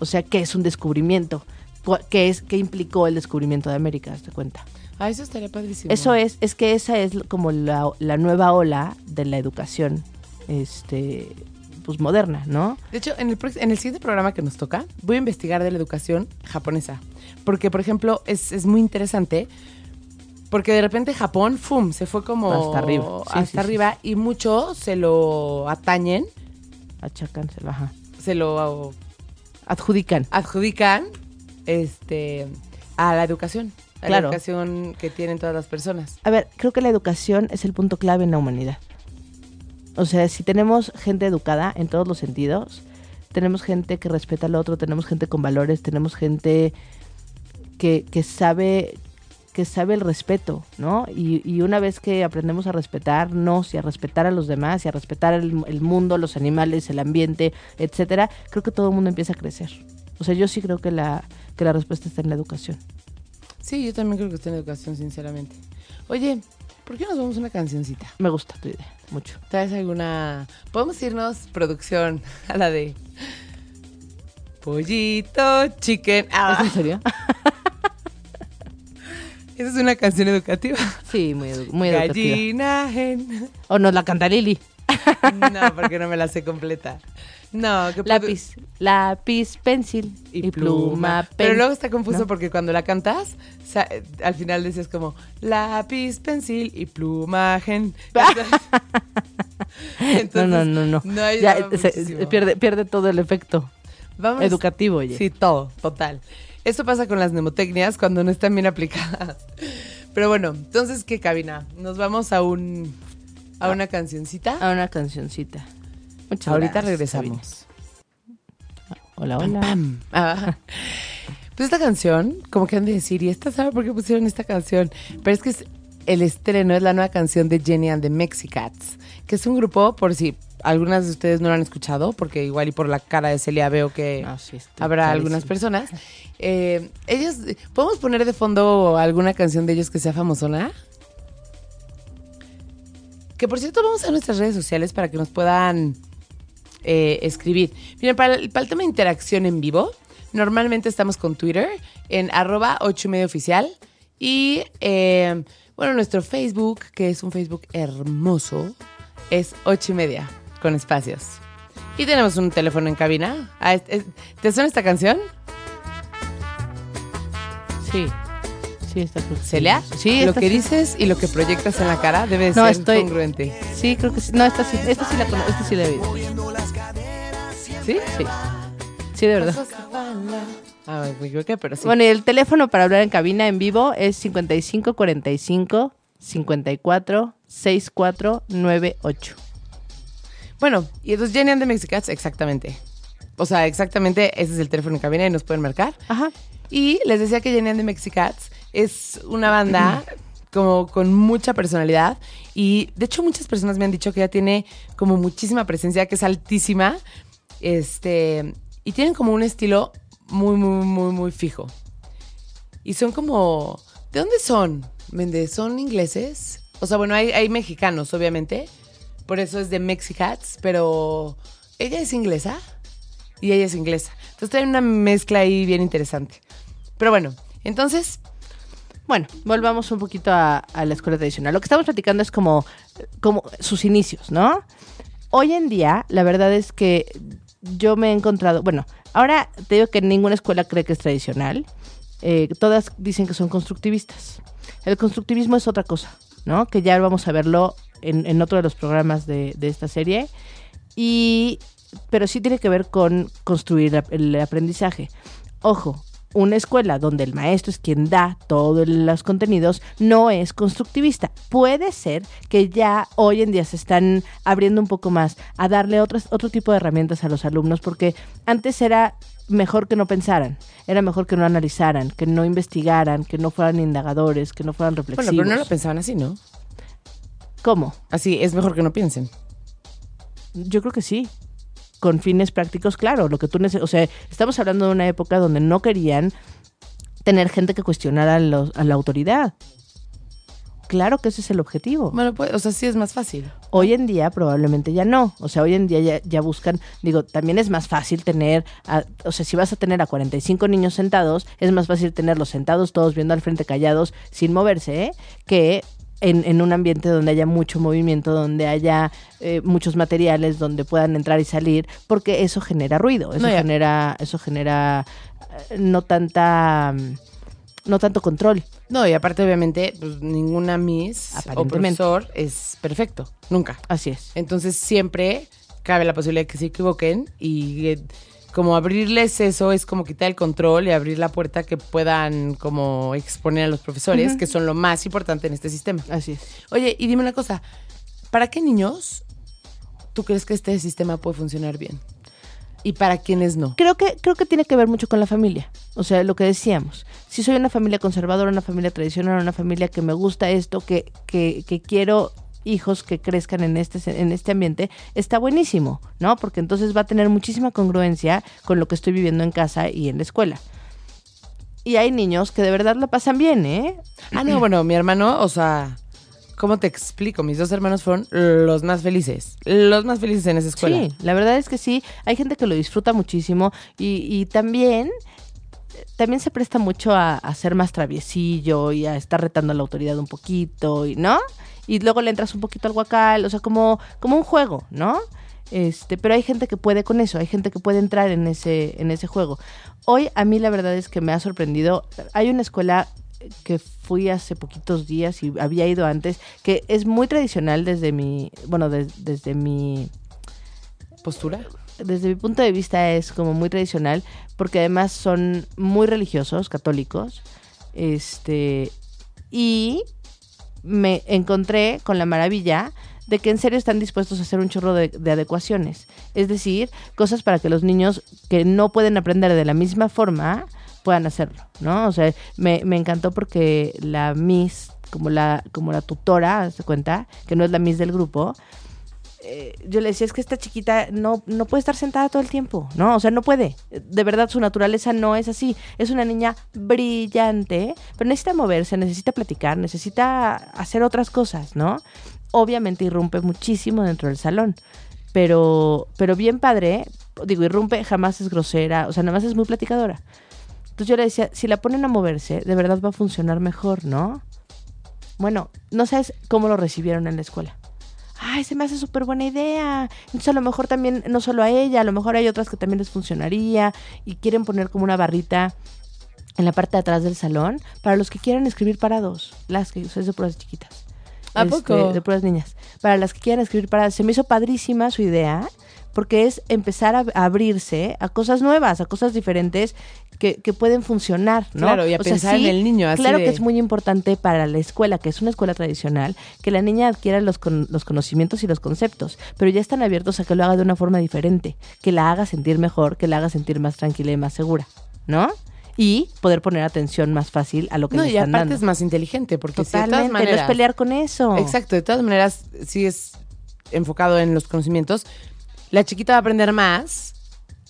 O sea, ¿qué es un descubrimiento? Cu- ¿Qué, es, qué implicó el descubrimiento de América? ¿Te cuenta? Ah, eso estaría padrísimo. Eso es, es que esa es como la, la nueva ola de la educación este, pues moderna, ¿no? De hecho, en el, en el siguiente programa que nos toca, voy a investigar de la educación japonesa. Porque, por ejemplo, es, es muy interesante. Porque de repente Japón, ¡fum! Se fue como... Hasta arriba. Sí, hasta sí, sí, arriba. Y muchos se lo atañen, Achacánselo, ajá. se lo Adjudican. adjudican este, a la educación. A Claro. la educación que tienen todas las personas. A ver, creo que la educación es el punto clave en la humanidad. O sea, si tenemos gente educada en todos los sentidos, tenemos gente que respeta al otro, tenemos gente con valores, tenemos gente que, que sabe que sabe el respeto, ¿no? Y, y una vez que aprendemos a respetarnos y a respetar a los demás y a respetar el, el mundo, los animales, el ambiente, etcétera, creo que todo el mundo empieza a crecer. O sea, yo sí creo que la, que la respuesta está en la educación. Sí, yo también creo que está en educación, sinceramente. Oye, ¿por qué nos vamos a una cancioncita? Me gusta tu idea, mucho. ¿Traes alguna...? Podemos irnos, producción, a la de... Pollito, chicken. ¿Es Ah, en serio? esa es una canción educativa. Sí, muy, edu- muy educativa. Gallina hen. O nos la canta Lili. No, porque no me la sé completa. No, que Lápiz, lápiz, pencil y, pluma, pen. Pero luego está confuso ¿No? porque cuando la cantas, eh, al final decías como lápiz, pencil y plumagen. no, no, no, no. No Ya, se- pierde, pierde todo el efecto Vamos- educativo, oye. Sí, todo, total. Eso pasa con las mnemotecnias cuando no están bien aplicadas. Pero bueno, entonces, ¿qué cabina? Nos vamos a un a una cancioncita. A una cancioncita. Muchas Ahorita gracias, regresamos. Hola, Pam, hola. pam. Ah. Pues esta canción, como que han de decir, ¿y esta sabe por qué pusieron esta canción? Pero es que es el estreno, es la nueva canción de Jenny and the Mexicats, que es un grupo, por si algunas de ustedes no lo han escuchado, porque igual y por la cara de Celia veo que Ah, sí, habrá clarísimo. algunas personas. Eh, ellos, ¿podemos poner de fondo alguna canción de ellos que sea famosona? Que por cierto, vamos a nuestras redes sociales para que nos puedan eh, escribir. Miren, para el, para el tema de interacción en vivo, normalmente estamos con Twitter en arroba 8 y medio oficial. Y eh, bueno, nuestro Facebook, que es un Facebook hermoso, es 8 y media, con espacios. Y tenemos un teléfono en cabina. Ah, es- es- ¿Te suena esta canción? Sí. Sí, está. Celia, Sí, lo que sí. dices y lo que proyectas en la cara debe de No, ser estoy- congruente. Sí, creo que sí. No, esta sí. Esta sí la conozco. Esta sí la he oído. ¿Sí? Sí. Sí, de verdad. Ah, pero sí. Bueno, y el teléfono para hablar en cabina en vivo es 55 45 54 64 98. Bueno, y entonces Jenny and the Mexicats, exactamente. O sea, exactamente ese es el teléfono en cabina y nos pueden marcar. Ajá. Y les decía que Jenny and the Mexicats es una banda como con mucha personalidad y de hecho muchas personas me han dicho que ella tiene como muchísima presencia, que es altísima. Este, y tienen como un estilo muy muy muy muy fijo. Y son como ¿De dónde son? Méndez, ¿son ingleses? O sea, bueno, hay, hay mexicanos, obviamente. Por eso es de Mexicats, pero ella es inglesa y ella es inglesa. Entonces hay una mezcla ahí bien interesante. Pero bueno, entonces, Bueno, volvamos un poquito a, a la escuela tradicional. Lo que estamos platicando es como, como sus inicios, ¿no? Hoy en día, la verdad es que yo me he encontrado, bueno, ahora te digo que ninguna escuela cree que es tradicional. Eh, todas dicen que son constructivistas. El constructivismo es otra cosa, ¿no? Que ya vamos a verlo en, en otro de los programas de, de esta serie. Y, pero sí tiene que ver con construir el aprendizaje. Ojo, una escuela donde el maestro es quien da todos los contenidos no es constructivista. Puede ser que ya hoy en día se están abriendo un poco más a darle otras, otro tipo de herramientas a los alumnos porque antes era mejor que no pensaran, era mejor que no analizaran, que no investigaran, que no fueran indagadores, que no fueran reflexivos. bueno, pero no lo pensaban así, ¿no? ¿Cómo? Así, es mejor que no piensen. Yo creo que sí. Con fines prácticos, claro. Lo que tú neces- O sea, estamos hablando de una época donde no querían tener gente que cuestionara a, los- a la autoridad. Claro que ese es el objetivo. Bueno, pues, o sea, sí es más fácil. Hoy en día probablemente ya no. O sea, hoy en día ya, ya buscan, digo, también es más fácil tener, a- o sea, si vas a tener a 45 niños sentados, es más fácil tenerlos sentados todos viendo al frente callados sin moverse, ¿eh? que en, en un ambiente donde haya mucho movimiento, donde haya eh, muchos materiales, donde puedan entrar y salir, porque eso genera ruido, eso No, genera, eso genera eh, no tanta, no tanto control. No, y aparte, obviamente, pues ninguna miss o profesor es perfecto. Nunca. Así es. Entonces siempre cabe la posibilidad de que se equivoquen y eh, como abrirles eso es como quitar el control y abrir la puerta que puedan como exponer a los profesores, que son lo más importante en este sistema. Así es. Oye, y dime una cosa, ¿para qué niños tú crees que este sistema puede funcionar bien? ¿Y para quiénes no? Creo que, creo que tiene que ver mucho con la familia. O sea, lo que decíamos. Si soy una familia conservadora, una familia tradicional, una familia que me gusta esto, que, que, que quiero hijos que crezcan en este, en este ambiente, está buenísimo, ¿no? Porque entonces va a tener muchísima congruencia con lo que estoy viviendo en casa y en la escuela. Y hay niños que de verdad la pasan bien, ¿eh? Ah, no, bueno, mi hermano, o sea, ¿cómo te explico? Mis dos hermanos fueron los más felices, los más felices en esa escuela. Sí, la verdad es que sí. Hay gente que lo disfruta muchísimo y, y también, también se presta mucho a, a ser más traviesillo y a estar retando a la autoridad un poquito, y ¿no? Y luego le entras un poquito al guacal, o sea, como, como un juego, ¿no? Este, pero hay gente que puede con eso, hay gente que puede entrar en ese, en ese juego. Hoy a mí la verdad es que me ha sorprendido. Hay una escuela que fui hace poquitos días y había ido antes, que es muy tradicional desde mi, bueno, des- desde mi ¿Postura? Desde mi punto de vista es como muy tradicional porque además son muy religiosos, católicos, este y me encontré con la maravilla de que en serio están dispuestos a hacer un chorro de, de adecuaciones. Es decir, cosas para que los niños que no pueden aprender de la misma forma puedan hacerlo, ¿no? O sea, me, me encantó porque la Miss, como la, como la tutora, se cuenta, que no es la Miss del grupo, eh, yo le decía, es que esta chiquita no, no puede estar sentada todo el tiempo, ¿no? O sea, no puede. De verdad, su naturaleza no es así. Es una niña brillante, pero necesita moverse, necesita platicar, necesita hacer otras cosas, ¿no? Obviamente irrumpe muchísimo dentro del salón, pero, pero bien padre, digo, irrumpe, jamás es grosera, o sea, nada más es muy platicadora. Entonces yo le decía, si la ponen a moverse, de verdad va a funcionar mejor, ¿no? Bueno, no sabes cómo lo recibieron en la escuela ay, se me hace súper buena idea. Entonces a lo mejor también, no solo a ella, a lo mejor hay otras que también les funcionaría y quieren poner como una barrita en la parte de atrás del salón para los que quieran escribir parados, las que son de puras chiquitas. ¿A Este, poco? De puras niñas. Para las que quieran escribir paradas. Se me hizo padrísima su idea porque es empezar a, abrirse a cosas nuevas, a cosas diferentes que, que pueden funcionar, ¿no? Claro, y a pensar en el niño, así Claro de- que es muy importante para la escuela, que es una escuela tradicional, que la niña adquiera los, con- los conocimientos y los conceptos, pero ya están abiertos a que lo haga de una forma diferente, que la haga sentir mejor, que la haga sentir más tranquila y más segura, ¿no? Y poder poner atención más fácil a lo que No, le y están aparte dando. es más inteligente, porque si de todas maneras... no es pelear con eso. Exacto, de todas maneras, si es enfocado en los conocimientos, la chiquita va a aprender más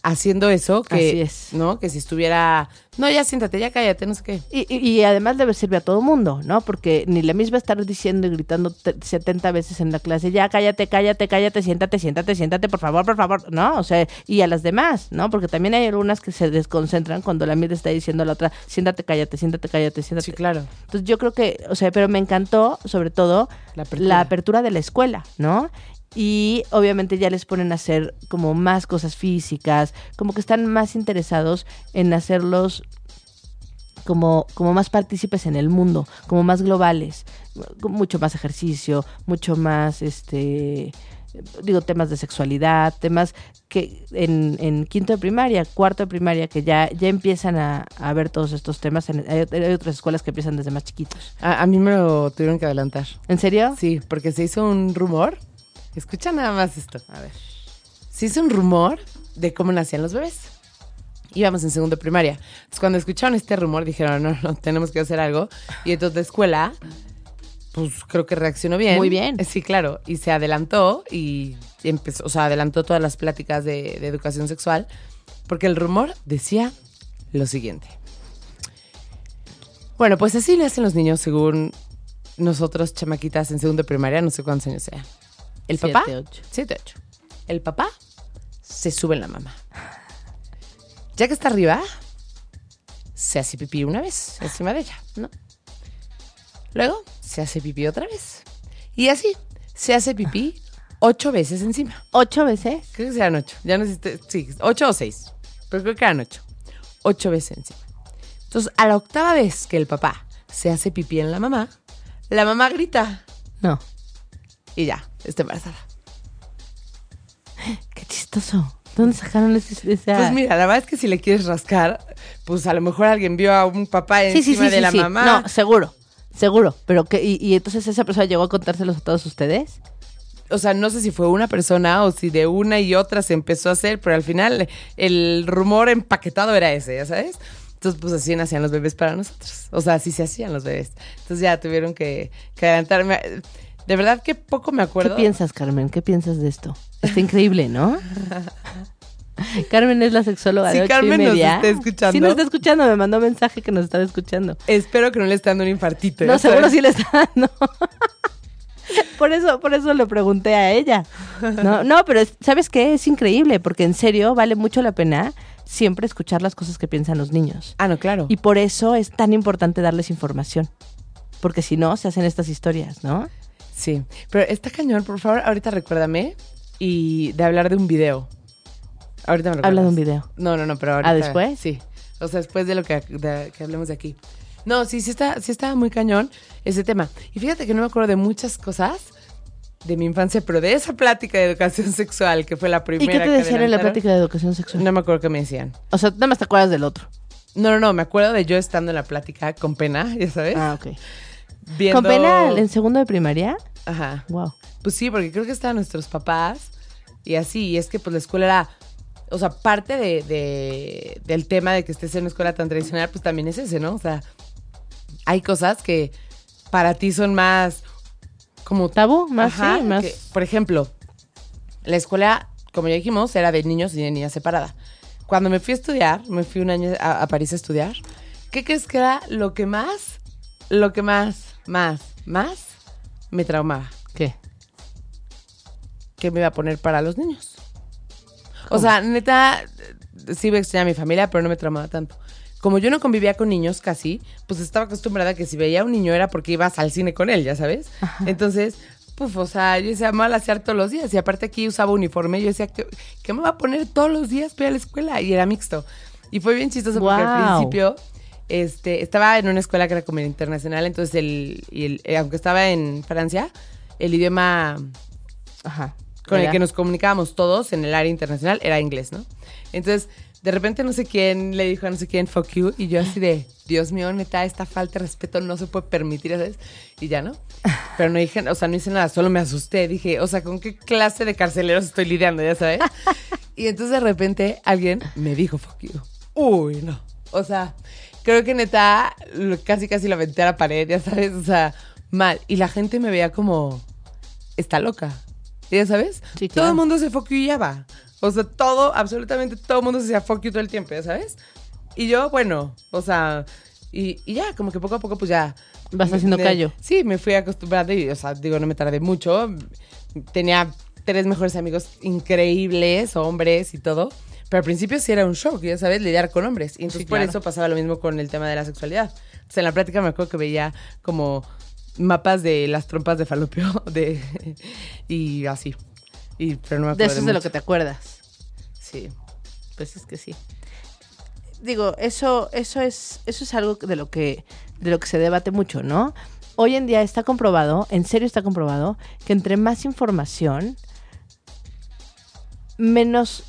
haciendo eso que, Así es. ¿no? Que si estuviera, no, ya siéntate, ya cállate, no sé qué. Y, y- y además debe servir a todo mundo, ¿no? Porque ni la misma estar diciendo y gritando te- 70 veces en la clase, ya cállate, cállate, cállate, siéntate, siéntate, siéntate, por favor, por favor, ¿no? O sea, y a las demás, ¿no? Porque también hay algunas que se desconcentran cuando la misma está diciendo a la otra, siéntate, cállate, siéntate, cállate, siéntate. Sí, claro. Entonces yo creo que, o sea, pero me encantó sobre todo La apertura. la apertura de la escuela, ¿no? Y obviamente ya les ponen a hacer como más cosas físicas, como que están más interesados en hacerlos como, como más partícipes en el mundo, como más globales, mucho más ejercicio, mucho más, este, digo, temas de sexualidad, temas que en, en quinto de primaria, cuarto de primaria, que ya, ya empiezan a, a ver todos estos temas. En- hay, hay otras escuelas que empiezan desde más chiquitos. A, a mí me lo tuvieron que adelantar. ¿En serio? Sí, porque se hizo un rumor. Escucha nada más esto. A ver. Se hizo un rumor de cómo nacían los bebés. Íbamos en segundo primaria. Entonces, cuando escucharon este rumor, dijeron, no, no, tenemos que hacer algo. Y entonces la escuela, pues creo que reaccionó bien. Muy bien. Sí, claro. Y se adelantó y empezó, o sea, adelantó todas las pláticas de, de educación sexual. Porque el rumor decía lo siguiente. Bueno, pues así le hacen los niños según nosotros, chamaquitas en segundo de primaria, no sé cuántos años sea. El Siete, papá, ocho. siete, ocho. El papá se sube en la mamá. Ya que está arriba, se hace pipí una vez encima de ella, ¿no? Luego se hace pipí otra vez. Y así, se hace pipí ocho veces encima. ¿Ocho veces? Creo que sean ocho. Ya no sé, si te- sí, ocho o seis. Pero creo que eran ocho. Ocho veces encima. Entonces, a la octava vez que el papá se hace pipí en la mamá, la mamá grita No. Y ya, está embarazada. Qué chistoso. ¿Dónde sacaron ese, esa- Pues mira, la verdad es que si le quieres rascar, pues a lo mejor alguien vio a un papá Sí, sí, encima sí, de sí, la sí. mamá. No, seguro. Seguro. Pero que, y, y entonces esa persona llegó a contárselos a todos ustedes. O sea, no sé si fue una persona o si de una y otra se empezó a hacer, pero al final el rumor empaquetado era ese, ¿ya sabes? Entonces, pues así nacían los bebés para nosotros. O sea, así se hacían los bebés. Entonces ya tuvieron que, que adelantarme. De verdad que poco me acuerdo. ¿Qué piensas, Carmen? ¿Qué piensas de esto? Está increíble, ¿no? Carmen es la sexóloga de ocho Carmen y nos media. está escuchando. Sí nos está escuchando. Me mandó mensaje que nos estaba escuchando. Espero que no le esté dando un infartito. No, ¿ya seguro sabes? sí le está dando. Por eso, por eso le pregunté a ella. No, no, pero es- ¿sabes qué? Es increíble, porque en serio vale mucho la pena siempre escuchar las cosas que piensan los niños. Ah, no, claro. Y por eso es tan importante darles información. Porque si no, se hacen estas historias, ¿no? Sí, pero está cañón, por favor, ahorita recuérdame y de hablar de un video. Ahorita me recuerdas. Habla de un video. No, no, no, pero ahorita. ¿Ah, después? Sí. O sea, después de lo que, de- que hablemos de aquí. No, sí, sí está, sí está muy cañón ese tema. Y fíjate que no me acuerdo de muchas cosas de mi infancia, pero de esa plática de educación sexual, que fue la primera ¿Y qué te decían en la plática de educación sexual? No me acuerdo qué me decían. O sea, nada más te acuerdas del otro. No, no, no, me acuerdo de yo estando en la plática con pena, ya sabes. Ah, ok. Viendo... ¿Con pena en segundo de primaria? Ajá. Wow. Pues sí, porque creo que estaban nuestros papás y así, y es que pues la escuela era, o sea, parte de, de- del tema de que estés en una escuela tan tradicional, pues también es ese, ¿no? O sea, hay cosas que para ti son más como ¿Tabú? Más, Ajá, sí, más. que, por ejemplo, la escuela, como ya dijimos, era de niños y de niñas separada. Cuando me fui a estudiar, me fui un año a, a París a estudiar, ¿qué crees que era lo que más, lo que más, más, más me traumaba? ¿Qué? que me iba a poner para los niños. O sea, neta, sí me extrañaba a mi familia, pero no me traumaba tanto. Como yo no convivía con niños casi, pues estaba acostumbrada a que si veía a un niño era porque ibas al cine con él, ya sabes. Entonces, puf, o sea, yo decía, mal hacer todos los días. Y aparte aquí usaba uniforme, yo decía, ¿qué, qué me va a poner todos los días para ir a la escuela? Y era mixto. Y fue bien chistoso porque al principio este, estaba en una escuela que era como internacional, entonces el, eh, aunque estaba en Francia, el idioma Ajá. con el que nos comunicábamos todos en el área internacional era inglés, ¿no? Entonces, de repente no sé quién le dijo a no sé quién, fuck you, y yo así de, Dios mío, neta, esta falta de respeto no se puede permitir, ¿sabes? Y ya, ¿no? Pero no dije, o sea, no hice nada, solo me asusté, dije, o sea, ¿con qué clase de carceleros estoy lidiando, ya sabes? Y entonces de repente alguien me dijo, fuck you. Uy, no. O sea, creo que neta, casi casi la aventé a la pared, ya sabes, o sea, mal. Y la gente me veía como, está loca. ¿Ya sabes? Sí, Todo el mundo se fuck youaba. O sea, todo, absolutamente todo el mundo se hacía fuck you todo el tiempo, ¿ya sabes? Y yo, bueno, o sea, y, y ya, como que poco a poco, pues ya. Vas haciendo me- callo. Sí, me fui acostumbrando y, o sea, digo, no me tardé mucho. Tenía tres mejores amigos increíbles, hombres y todo. Pero al principio sí era un shock, ya sabes, lidiar con hombres. Y entonces Sí, por claro. eso pasaba lo mismo con el tema de la sexualidad. Entonces en la práctica me acuerdo que veía como mapas de las trompas de falopio de, y así. Y, pero no me De acuerdo eso es de lo que te acuerdas. Sí. Pues es que sí. Digo, eso, eso es, eso es algo de lo que, de lo que se debate mucho, ¿no? Hoy en día está comprobado, en serio está comprobado, que entre más información, menos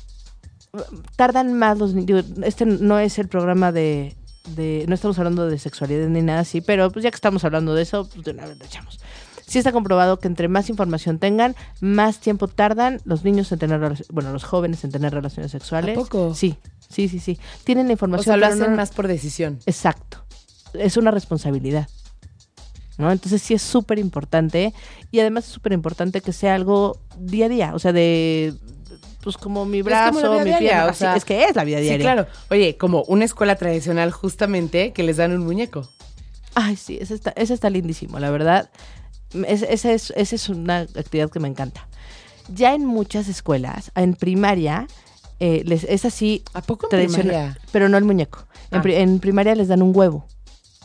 tardan más los niños. Este no es el programa de, de- no estamos hablando de sexualidad ni nada así, pero pues ya que estamos hablando de eso, pues de una vez lo echamos. Sí está comprobado que entre más información tengan, más tiempo tardan los niños en tener, bueno, los jóvenes en tener relaciones sexuales. ¿A poco? Sí, sí, sí, sí. Tienen la O información. sea, lo hacen no- más por decisión. Exacto. Es una responsabilidad. ¿No? Entonces sí es súper importante y además es súper importante que sea algo día a día, o sea, de pues como mi es como brazo, mi diaria, pierna, o así, sea, es que es la vida diaria. Sí, claro. Oye, como una escuela tradicional justamente que les dan un muñeco. Ay, sí, ese está, ese está lindísimo, la verdad. Es- esa, es, esa es una actividad que me encanta. Ya en muchas escuelas, en primaria, eh, les, es así ¿A poco en tradicional, primaria? pero no el muñeco. En, Ah. pri- en primaria les dan un huevo,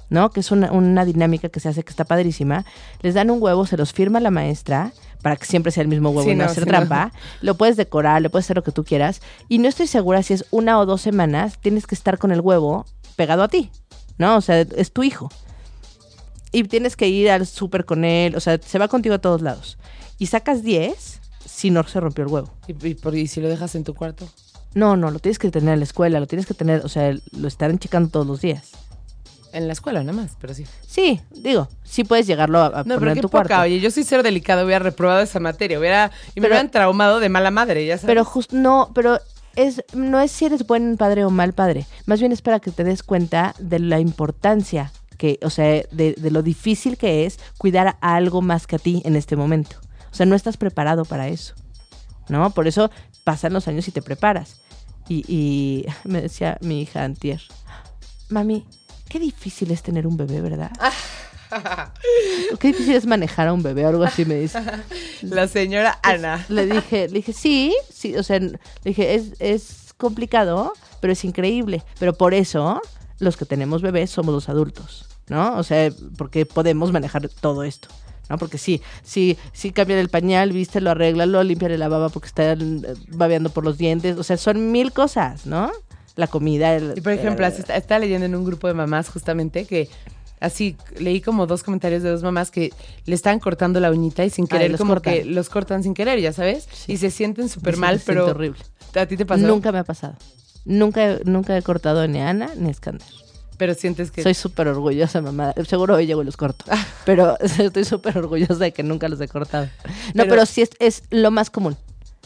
¿no? Que es una, una dinámica que se hace que está padrísima. Les dan un huevo, se los firma la maestra para que siempre sea el mismo huevo Sí, y no, no, hacer sí, trampa. Lo puedes decorar, le puedes hacer lo que tú quieras. Y no estoy segura si es una o dos semanas, tienes que estar con el huevo pegado a ti, ¿no? O sea, es tu hijo. Y tienes que ir al súper con él, o sea, se va contigo a todos lados. Y sacas 10 si no se rompió el huevo. ¿Y, y por- y si lo dejas en tu cuarto? No, no, lo tienes que tener en la escuela, lo tienes que tener, o sea, lo estarán checando todos los días. En la escuela nada más, pero sí. Sí, digo, sí puedes llegarlo a, a No, poner pero en tu poca. cuarto. Oye, yo soy cero delicado, hubiera reprobado esa materia. Hubiera, y me Pero- hubieran traumado de mala madre, ya sabes. Pero justo, no, pero es, no es si eres buen padre o mal padre. Más bien es para que te des cuenta de la importancia que, o sea, de, de lo difícil que es cuidar a algo más que a ti en este momento. O sea, no estás preparado para eso. ¿No? Por eso pasan los años y te preparas. Y, y me decía mi hija Antier, mami, qué difícil es tener un bebé, ¿verdad? qué difícil es manejar a un bebé, algo así me dice. La señora Ana. Le dije, le dije, sí, sí, o sea, le dije, es, es complicado, pero es increíble. Pero por eso, los que tenemos bebés somos los adultos, ¿no? O sea, porque podemos manejar todo esto. ¿no? Porque sí, sí, sí cambiar el pañal, vístelo, arréglalo, limpiarle la baba porque está eh, babeando por los dientes. O sea, son mil cosas, ¿no? La comida. el- Y por ejemplo, así está- estaba leyendo en un grupo de mamás justamente que así leí como dos comentarios de dos mamás que le estaban cortando la uñita y sin Ay, querer los como cortan. que los cortan sin querer, ya sabes, Sí. y se sienten súper mal, pero horrible. a ti te pasó. Nunca me ha pasado. Nunca, nunca he cortado ni a Ana ni a Escándalo. Pero sientes que... Soy súper orgullosa, mamá. Seguro hoy llego y los corto. Pero estoy súper orgullosa de que nunca los he cortado. No, Pero- pero, sí es, es lo más común.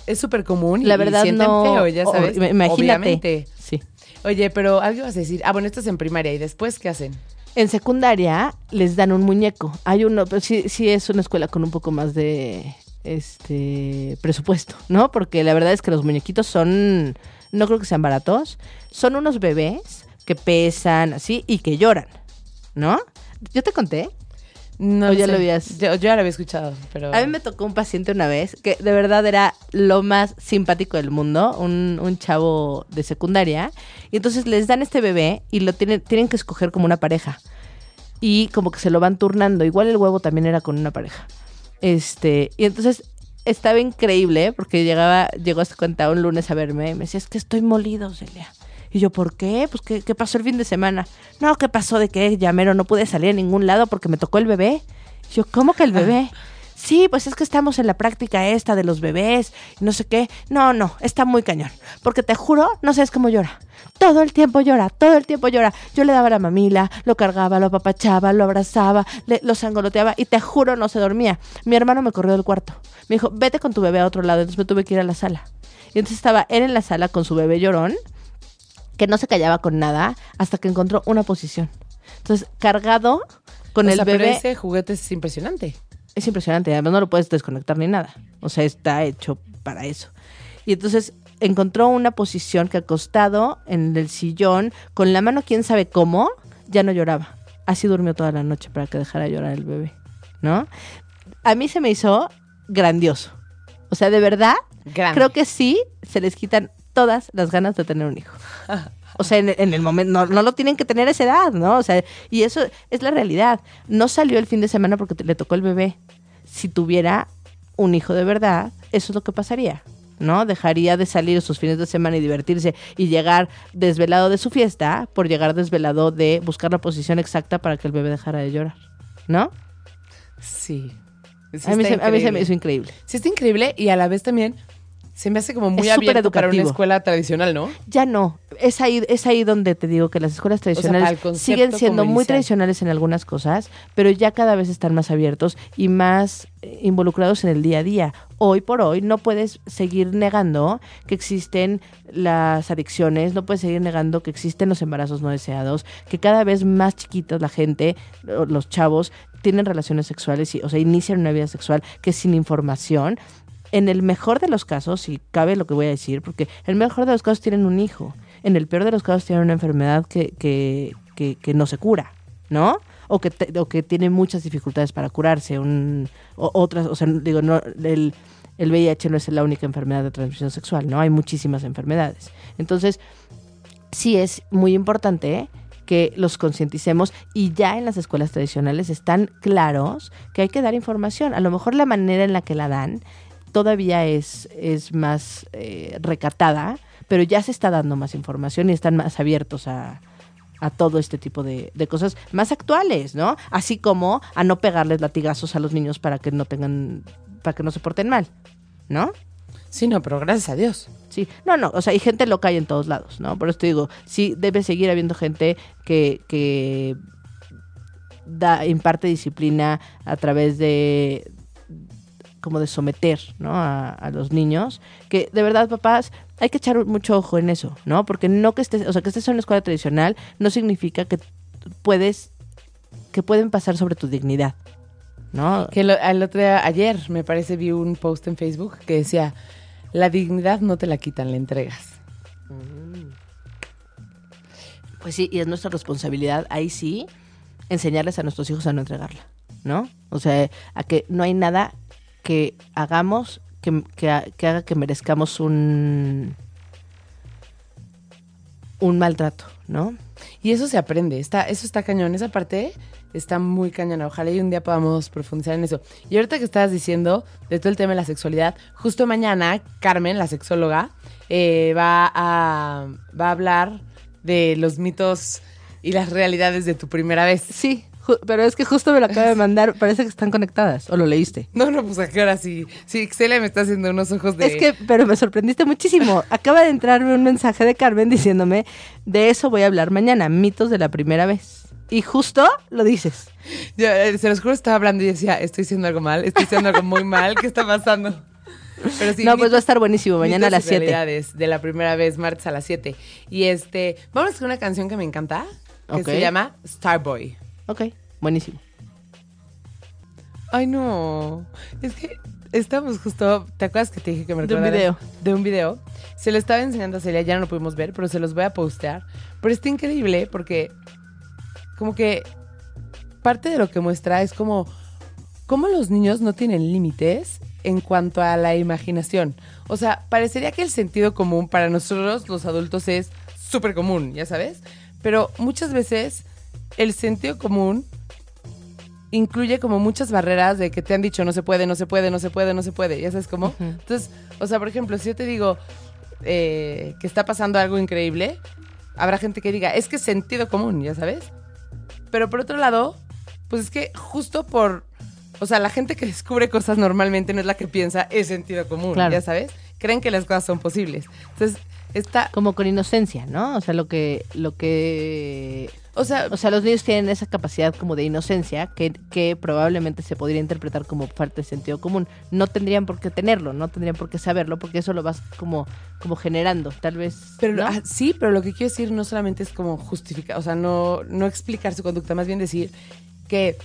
Es súper común y, La verdad y sienten no- feo, ya o- sabes. imagínate. Obviamente. Sí. Oye, pero algo ibas a decir. Ah, bueno, esto es en primaria. ¿Y después qué hacen? En secundaria les dan un muñeco. Hay uno, pero sí, sí es una escuela con un poco más de este presupuesto, ¿no? Porque la verdad es que los muñequitos son, no creo que sean baratos. Son unos bebés que pesan así y que lloran, ¿no? Yo te conté. No O ya sé. lo habías- Yo, yo ya lo había escuchado, pero... A mí me tocó un paciente una vez que de verdad era lo más simpático del mundo, un, un chavo de secundaria. Y entonces les dan este bebé y lo tienen, tienen que escoger como una pareja. Y como que se lo van turnando. Igual el huevo también era con una pareja. Este, y entonces estaba increíble porque llegaba, llegó a su cuenta un lunes a verme y me decía, es que estoy molido, Celia. Y yo, ¿por qué? Pues, ¿qué, qué pasó el fin de semana? No, ¿qué pasó de que llamero no pude salir a ningún lado porque me tocó el bebé? Y yo, ¿cómo que el bebé? Sí, pues es que estamos en la práctica esta de los bebés no sé qué. No, no, está muy cañón. Porque te juro, no sabes cómo llora. Todo el tiempo llora, todo el tiempo llora. Yo le daba la mamila, lo cargaba, lo apapachaba, lo abrazaba, le- lo sangoloteaba y te juro no se dormía. Mi hermano me corrió del cuarto. Me dijo, vete con tu bebé a otro lado. Entonces me tuve que ir a la sala. Y entonces estaba él en la sala con su bebé llorón, que no se callaba con nada, hasta que encontró una posición. Entonces, cargado con O el sea, pero bebé. ese juguete es impresionante. Es impresionante, además no lo puedes desconectar ni nada. O sea, está hecho para eso. Y entonces encontró una posición que acostado en el sillón, con la mano quién sabe cómo, ya no lloraba. Así durmió toda la noche para que dejara de llorar el bebé, ¿no? A mí se me hizo grandioso. O sea, de verdad, Grande. creo que sí se les quitan todas las ganas de tener un hijo. O sea, en, en el momento, no, no lo tienen que tener a esa edad, ¿no? O sea, y eso es la realidad. No salió el fin de semana porque te- le tocó el bebé. Si tuviera un hijo de verdad, eso es lo que pasaría, ¿no? Dejaría de salir sus fines de semana y divertirse y llegar desvelado de su fiesta por llegar desvelado de buscar la posición exacta para que el bebé dejara de llorar, ¿no? Sí. Sí a, mí se, a mí se me hizo increíble. Sí, está increíble y a la vez también se me hace como muy Es abierto para una escuela tradicional, ¿no? Ya no. Es ahí, es ahí donde te digo que las escuelas tradicionales siguen siendo muy tradicionales en algunas cosas, pero ya cada vez están más abiertos y más eh, involucrados en el día a día. Hoy por hoy no puedes seguir negando que existen las adicciones, no puedes seguir negando que existen los embarazos no deseados, que cada vez más chiquitos la gente, los chavos, tienen relaciones sexuales, y, o sea, inician una vida sexual que sin información en el mejor de los casos, si cabe lo que voy a decir, porque en el mejor de los casos tienen un hijo, en el peor de los casos tienen una enfermedad que, que, que, no se cura, ¿no? O que, te- o que tiene muchas dificultades para curarse, un, o- otras, o sea, digo, no, el, el VIH no es la única enfermedad de transmisión sexual, ¿no? Hay muchísimas enfermedades. Entonces, sí es muy importante que los concienticemos y ya en las escuelas tradicionales están claros que hay que dar información. A lo mejor la manera en la que la dan todavía es, es más eh, recatada, pero ya se está dando más información y están más abiertos a, a todo este tipo de, de cosas más actuales, ¿no? Así como a no pegarles latigazos a los niños para que no tengan, para que no se porten mal, ¿no? Sí, no, pero gracias a Dios. Sí, no, no, o sea, hay gente loca hay en todos lados, ¿no? Por eso te digo, sí debe seguir habiendo gente que, que da, imparte disciplina a través de como de someter, ¿no? A, a los niños, que de verdad, papás, hay que echar mucho ojo en eso, ¿no? Porque no que estés, o sea, que estés en una escuela tradicional no significa que puedes, que pueden pasar sobre tu dignidad, ¿no? Que lo- al otro día, ayer, me parece, vi un post en Facebook que decía, la dignidad no te la quitan, la entregas. Pues sí, y es nuestra responsabilidad, ahí sí, enseñarles a nuestros hijos a no entregarla, ¿no? O sea, a que no hay nada que hagamos que, que ha- que haga que merezcamos un, un maltrato, ¿no? Y eso se aprende, está, eso está cañón, esa parte está muy cañona. Ojalá y un día podamos profundizar en eso. Y ahorita que estabas diciendo de todo el tema de la sexualidad, justo mañana Carmen, la sexóloga, eh, va, a, va a hablar de los mitos y las realidades de tu primera vez. Sí, Pero es que justo me lo acaba de mandar. Parece que están conectadas. ¿O lo leíste? No, no, pues a qué hora sí. Sí, Celia me está haciendo unos ojos de. Es que, pero me sorprendiste muchísimo. Acaba de entrarme un mensaje de Carmen diciéndome, de eso voy a hablar mañana, mitos de la primera vez. Y justo lo dices. Yo, eh, se los juro, estaba hablando y decía, estoy diciendo algo mal, estoy diciendo algo muy mal, ¿qué está pasando? Pero sí, no, pues va a estar buenísimo, mañana a las y 7. realidades de la primera vez, martes a las 7. Y este, vamos con una canción que me encanta, que se llama Starboy. Ok, buenísimo. Ay, no. Es que estamos justo. ¿Te acuerdas que te dije que me De un video. De un video. Se lo estaba enseñando a Celia, ya no lo pudimos ver, pero se los voy a postear. Pero está increíble porque, como que parte de lo que muestra es como. Cómo los niños no tienen límites en cuanto a la imaginación. O sea, parecería que el sentido común para nosotros, los adultos, es súper común, ya sabes. Pero muchas veces el sentido común incluye como muchas barreras de que te han dicho no se puede, no se puede, no se puede, no se puede. ¿Ya sabes cómo? Entonces, o sea, por ejemplo, si yo te digo eh, que está pasando algo increíble, habrá gente que diga, es que es sentido común, ¿ya sabes? Pero por otro lado, pues es que justo por... O sea, la gente que descubre cosas normalmente no es la que piensa es sentido común, Claro. ¿ya sabes? Creen que las cosas son posibles. Entonces, está... Como con inocencia, ¿no? O sea, lo que, lo que, O sea, o sea, los niños tienen esa capacidad como de inocencia que, que probablemente se podría interpretar como falta de sentido común. No tendrían por qué tenerlo, no tendrían por qué saberlo, porque eso lo vas como, como generando, tal vez. Pero ¿no? ah, sí, pero lo que quiero decir no solamente es como justificar, o sea, no, no explicar su conducta, más bien decir que,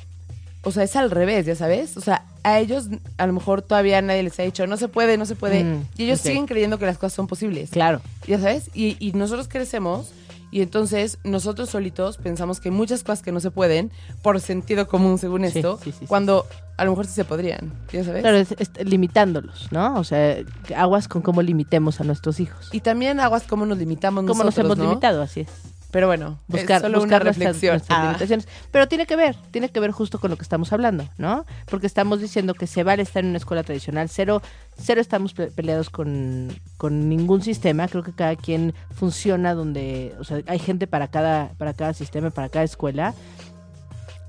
o sea, es al revés, ya sabes. O sea, a ellos a lo mejor todavía nadie les ha dicho, no se puede, no se puede. Mm, y ellos siguen creyendo que las cosas son posibles. Claro. Ya sabes. Y, y nosotros crecemos y entonces nosotros solitos pensamos que hay muchas cosas que no se pueden por sentido común, según Sí, esto, sí, sí, sí. cuando a lo mejor sí se podrían. Ya sabes. Claro, es- es limitándolos, ¿no? O sea, aguas con cómo limitemos a nuestros hijos. Y también aguas cómo nos limitamos Cómo nos nosotros, hemos ¿no? limitado, así es. Pero bueno, buscar, es solo buscar una nuestras- reflexión. nuestras Ah. limitaciones. Pero tiene que ver, tiene que ver justo con lo que estamos hablando, ¿no? Porque estamos diciendo que se vale estar en una escuela tradicional. Cero, cero estamos pe- peleados con, con ningún sistema. Creo que cada quien funciona donde, o sea, hay gente para cada, para cada sistema, para cada escuela.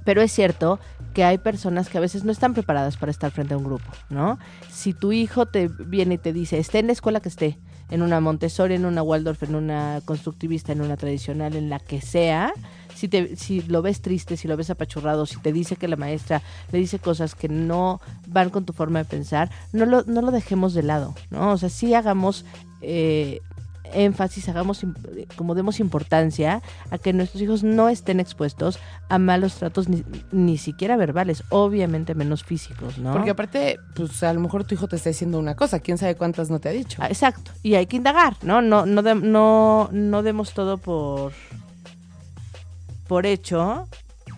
Pero es cierto que hay personas que a veces no están preparadas para estar frente a un grupo, ¿no? Si tu hijo te viene y te dice, esté en la escuela que esté, en una Montessori, en una Waldorf, en una constructivista, en una tradicional, en la que sea, si, te, si lo ves triste, si lo ves apachurrado, si te dice que la maestra le dice cosas que no van con tu forma de pensar, no lo, no lo dejemos de lado, ¿no? O sea, sí hagamos eh, énfasis, hagamos, como demos importancia a que nuestros hijos no estén expuestos a malos tratos, ni, ni siquiera verbales, obviamente menos físicos, ¿no? Porque aparte, pues a lo mejor tu hijo te está diciendo una cosa, quién sabe cuántas no te ha dicho. Ah, exacto, y hay que indagar, ¿no? No, no, de- no, no demos todo por, por hecho,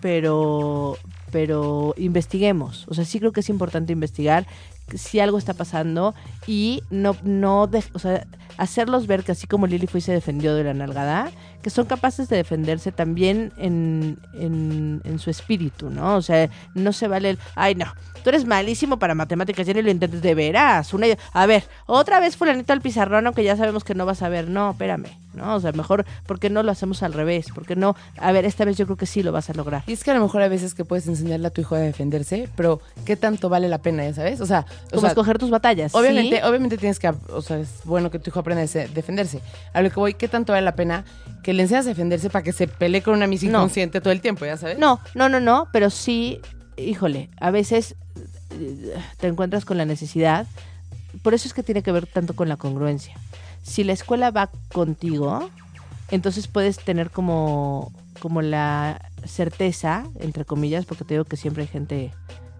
pero, pero investiguemos. O sea, sí creo que es importante investigar si algo está pasando y no, no, de- o sea, hacerlos ver que así como Lily fue y se defendió de la nalgada, que son capaces de defenderse también en, en, en su espíritu, ¿no? O sea, no se vale el, ay no, tú eres malísimo para matemáticas, ya ni lo intentes de veras. Una, a ver, otra vez fulanito al pizarrón, aunque ya sabemos que no vas a ver, no, espérame, ¿no? O sea, mejor, ¿por qué no lo hacemos al revés? ¿Por qué no? A ver, esta vez yo creo que sí lo vas a lograr. Y es que a lo mejor hay veces que puedes enseñarle a tu hijo a defenderse, pero ¿qué tanto vale la pena, ya sabes? O sea, o Como sea, escoger tus batallas. obviamente, ¿sí? obviamente tienes que, o sea, es bueno que tu hijo aprenda a se- defenderse. A lo que voy, ¿qué tanto vale la pena que le enseñas a defenderse para que se pelee con una misa No. inconsciente todo el tiempo, ya sabes? No, no, no, no, pero sí, híjole, a veces te encuentras con la necesidad. Por eso es que tiene que ver tanto con la congruencia. Si la escuela va contigo, entonces puedes tener como, como la certeza, entre comillas, porque te digo que siempre hay gente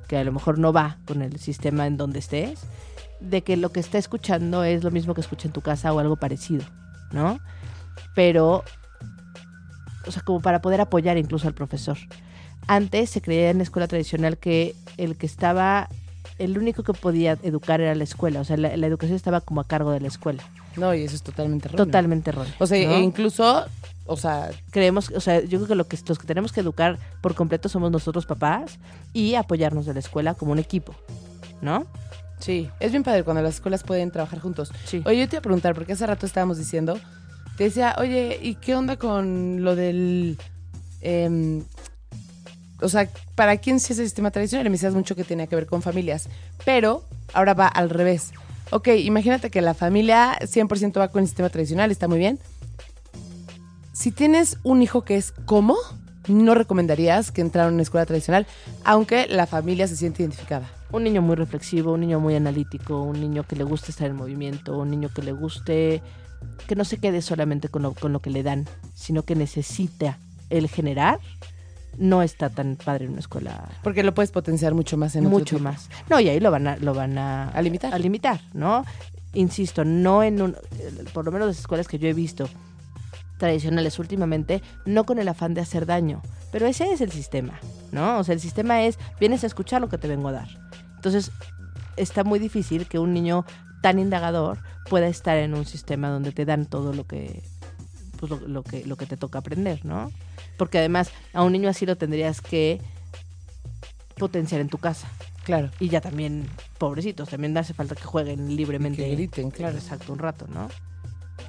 que a lo mejor no va con el sistema en donde estés, de que lo que está escuchando es lo mismo que escucha en tu casa o algo parecido, ¿no? Pero, o sea, como para poder apoyar incluso al profesor. Antes se creía en la escuela tradicional que el que estaba, el único que podía educar era la escuela, o sea, la, la educación estaba como a cargo de la escuela. No, y eso es totalmente erróneo. Totalmente erróneo. O sea, ¿no? e incluso, o sea, creemos, o sea, yo creo que, lo que los que tenemos que educar por completo somos nosotros papás y apoyarnos de la escuela como un equipo, ¿no? sí, es bien padre cuando las escuelas pueden trabajar juntos. Sí. Oye, yo te iba a preguntar, porque hace rato estábamos diciendo, te decía, oye, ¿y qué onda con lo del... em, o sea, ¿para quién sí es el sistema tradicional? Me decías mucho que tenía que ver con familias. Pero ahora va al revés. Ok, imagínate que la familia 100% va con el sistema tradicional, está muy bien. Si tienes un hijo que es como, no recomendarías que entrara a una escuela tradicional, aunque la familia se siente identificada. Un niño muy reflexivo, un niño muy analítico, un niño que le guste estar en movimiento, un niño que le guste que no se quede solamente con lo, con lo que le dan, sino que necesita el generar, no está tan padre en una escuela. Porque lo puedes potenciar mucho más en mucho más. No, y ahí lo van a, lo van a, A limitar. A limitar, ¿no? Insisto, no en un, por lo menos las escuelas que yo he visto tradicionales últimamente, no con el afán de hacer daño, pero ese es el sistema, ¿no? O sea, el sistema es, vienes a escuchar lo que te vengo a dar. Entonces, está muy difícil que un niño tan indagador pueda estar en un sistema donde te dan todo lo que pues lo, lo que lo que te toca aprender, ¿no? Porque además a un niño así lo tendrías que potenciar en tu casa. Claro. Y ya también, pobrecitos, también hace falta que jueguen libremente. Que griten, claro. Exacto, un rato, ¿no?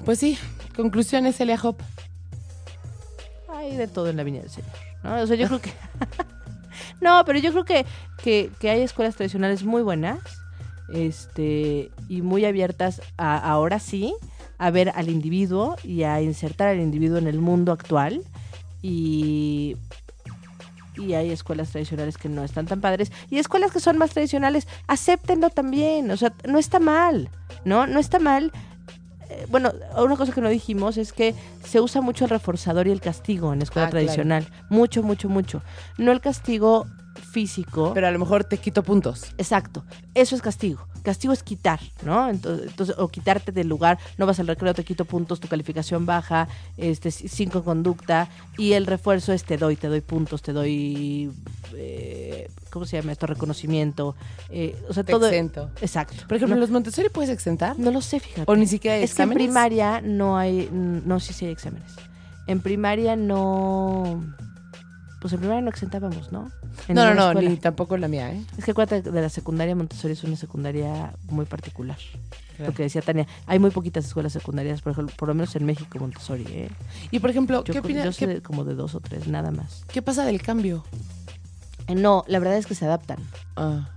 Pues sí, conclusiones, Elia Hop. Hay de todo en la viña del Señor, ¿no? O sea, yo creo que... no, pero yo creo que, que, que hay escuelas tradicionales muy buenas este y muy abiertas a, ahora sí a ver al individuo y a insertar al individuo en el mundo actual y y hay escuelas tradicionales que no están tan padres y escuelas que son más tradicionales, acéptenlo también, o sea, no está mal, ¿no? No está mal. Eh, Bueno, una cosa que no dijimos es que se usa mucho el reforzador y el castigo en la escuela Ah, claro. tradicional. Mucho, mucho, mucho. No el castigo físico. Pero a lo mejor te quito puntos. Exacto, eso es castigo. Castigo es quitar, ¿no? Entonces, entonces, o quitarte del lugar, no vas al recreo, te quito puntos, tu calificación baja, este, cinco conducta, y el refuerzo es te doy, te doy puntos, te doy, eh, ¿cómo se llama esto? Reconocimiento, eh, o sea, Te todo. exento. Exacto. Por ejemplo, no, ¿los Montessori puedes exentar? no lo sé, fíjate. O ni siquiera hay es que en exámenes. primaria no hay, no, sí, sí hay exámenes. En primaria no, pues en primaria no exentábamos, ¿no? En No, no, no, escuela. ni tampoco la mía, ¿eh? Es que acuérdate de la secundaria Montessori es una secundaria muy particular. Claro. Lo que decía Tania, hay muy poquitas escuelas secundarias, por ejemplo, por lo menos en México Montessori, ¿eh? Y por ejemplo, Yo, ¿qué opinas? yo sé ¿Qué, de- como de dos o tres, nada más. qué pasa del cambio? Eh, no, la verdad es que se adaptan. Ah.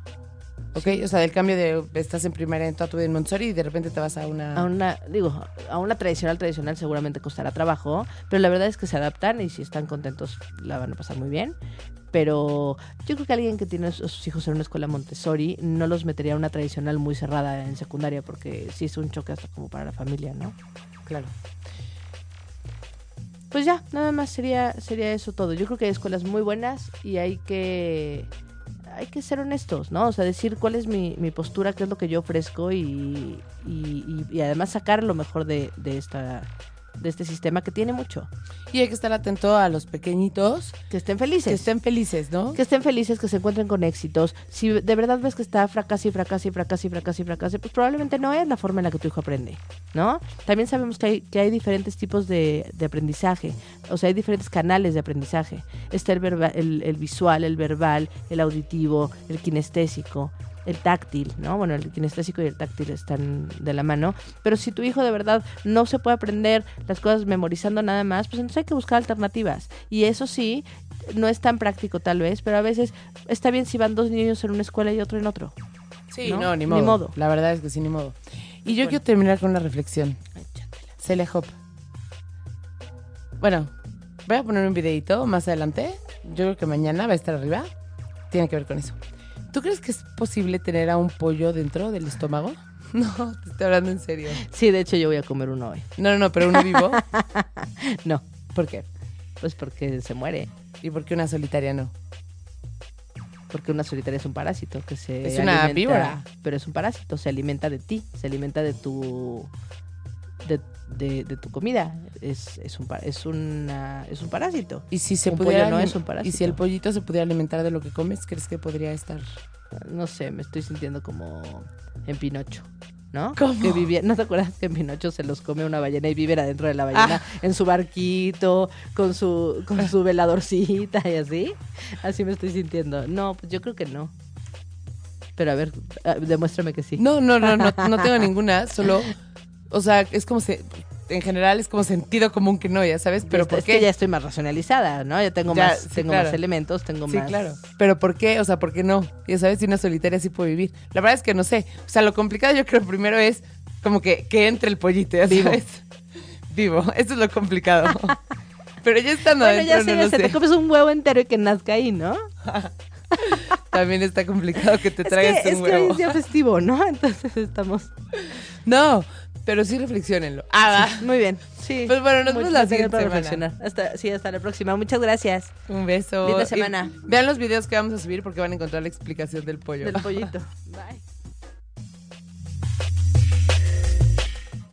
Ok, o sea, del cambio de estás en primaria en toda tu vida en Montessori y de repente te vas a una... A una, digo, a una tradicional, tradicional seguramente costará trabajo, pero la verdad es que se adaptan y si están contentos la van a pasar muy bien. Pero yo creo que alguien que tiene a sus hijos en una escuela Montessori no los metería a una tradicional muy cerrada en secundaria porque sí es un choque hasta como para la familia, ¿no? Claro. Pues ya, nada más sería, sería eso todo. Yo creo que hay escuelas muy buenas y hay que hay que ser honestos, ¿no? O sea, decir cuál es mi, mi postura, qué es lo que yo ofrezco y, y, y- y además sacar lo mejor de, de esta de este sistema que tiene mucho. Y hay que estar atento a los pequeñitos Que estén felices. que estén felices, ¿no? que estén felices, que se encuentren con éxitos. Si de verdad ves que está fracasa y fracasa y fracasa, pues probablemente no es la forma en la que tu hijo aprende, ¿no? También sabemos que hay, que hay diferentes tipos de, de aprendizaje, o sea, hay diferentes canales de aprendizaje. Está el, verba- el, el visual, el verbal, el auditivo, el kinestésico, el táctil, ¿no? Bueno, el kinestésico y el táctil están de la mano, pero si tu hijo de verdad no se puede aprender las cosas memorizando nada más, pues entonces hay que buscar alternativas. Y eso sí, no es tan práctico tal vez, pero a veces está bien si van dos niños en una escuela y otro en otro. Sí, ¿no? no, ni Ni modo. modo. La verdad es que sí, ni modo. Y yo Bueno. quiero terminar con una reflexión. Celia Hop. Bueno, voy a poner un videito más adelante. Yo creo que mañana va a estar arriba. Tiene que ver con eso. ¿Tú crees que es posible tener a un pollo dentro del estómago? No, te estoy hablando en serio. Sí, de hecho yo voy a comer uno hoy. No, no, no, pero uno vivo. No, ¿Por qué? pues porque se muere. ¿Y por qué una solitaria no? Porque una solitaria es un parásito que se Es una alimenta- víbora. Pero es un parásito, se alimenta de ti, se alimenta de tu de, de- de tu comida. Es, es un es una es un parásito. Y si se Un pudiera pollo no es un parásito. Y si el pollito se pudiera alimentar de lo que comes, ¿crees que podría estar? No sé, me estoy sintiendo como en Pinocho. ¿No? ¿Cómo? Que vivía, ¿No te acuerdas que en Pinocho se los come una ballena y vive adentro de la ballena Ah. en su barquito, con su, con su veladorcita y así? Así me estoy sintiendo. No, pues yo creo que no. Pero a ver, demuéstrame que sí. No, no, no, no, no tengo ninguna, solo, o sea, es como si, en general es como sentido común que no, ya sabes, pero Es- ¿por es qué? que ya estoy más racionalizada, ¿no? Ya tengo Ya, más, sí, tengo claro. más elementos, tengo Sí, más. claro. Pero ¿por qué? O sea, ¿por qué no? Ya sabes, si una solitaria sí puede vivir. La verdad es que no sé. O sea, lo complicado yo creo primero es como que, que entre el pollito, ya Vivo. sabes. Vivo. Eso es lo complicado. Pero ya estando Bueno, ya adentro, sé, no ya sé, te comes un huevo entero y que nazca ahí, ¿no? También está complicado que te Es tragues que, es un que hoy huevo. es día festivo, ¿no? Entonces estamos... No, pero sí reflexionenlo. Ah, va. Muy bien, sí. Pues bueno, nos vemos la siguiente para semana. reflexionar. Hasta, sí, hasta la próxima. Muchas gracias. Un beso. Linda Y semana. vean los videos que vamos a subir porque van a encontrar la explicación del pollo. Del pollito. Bye.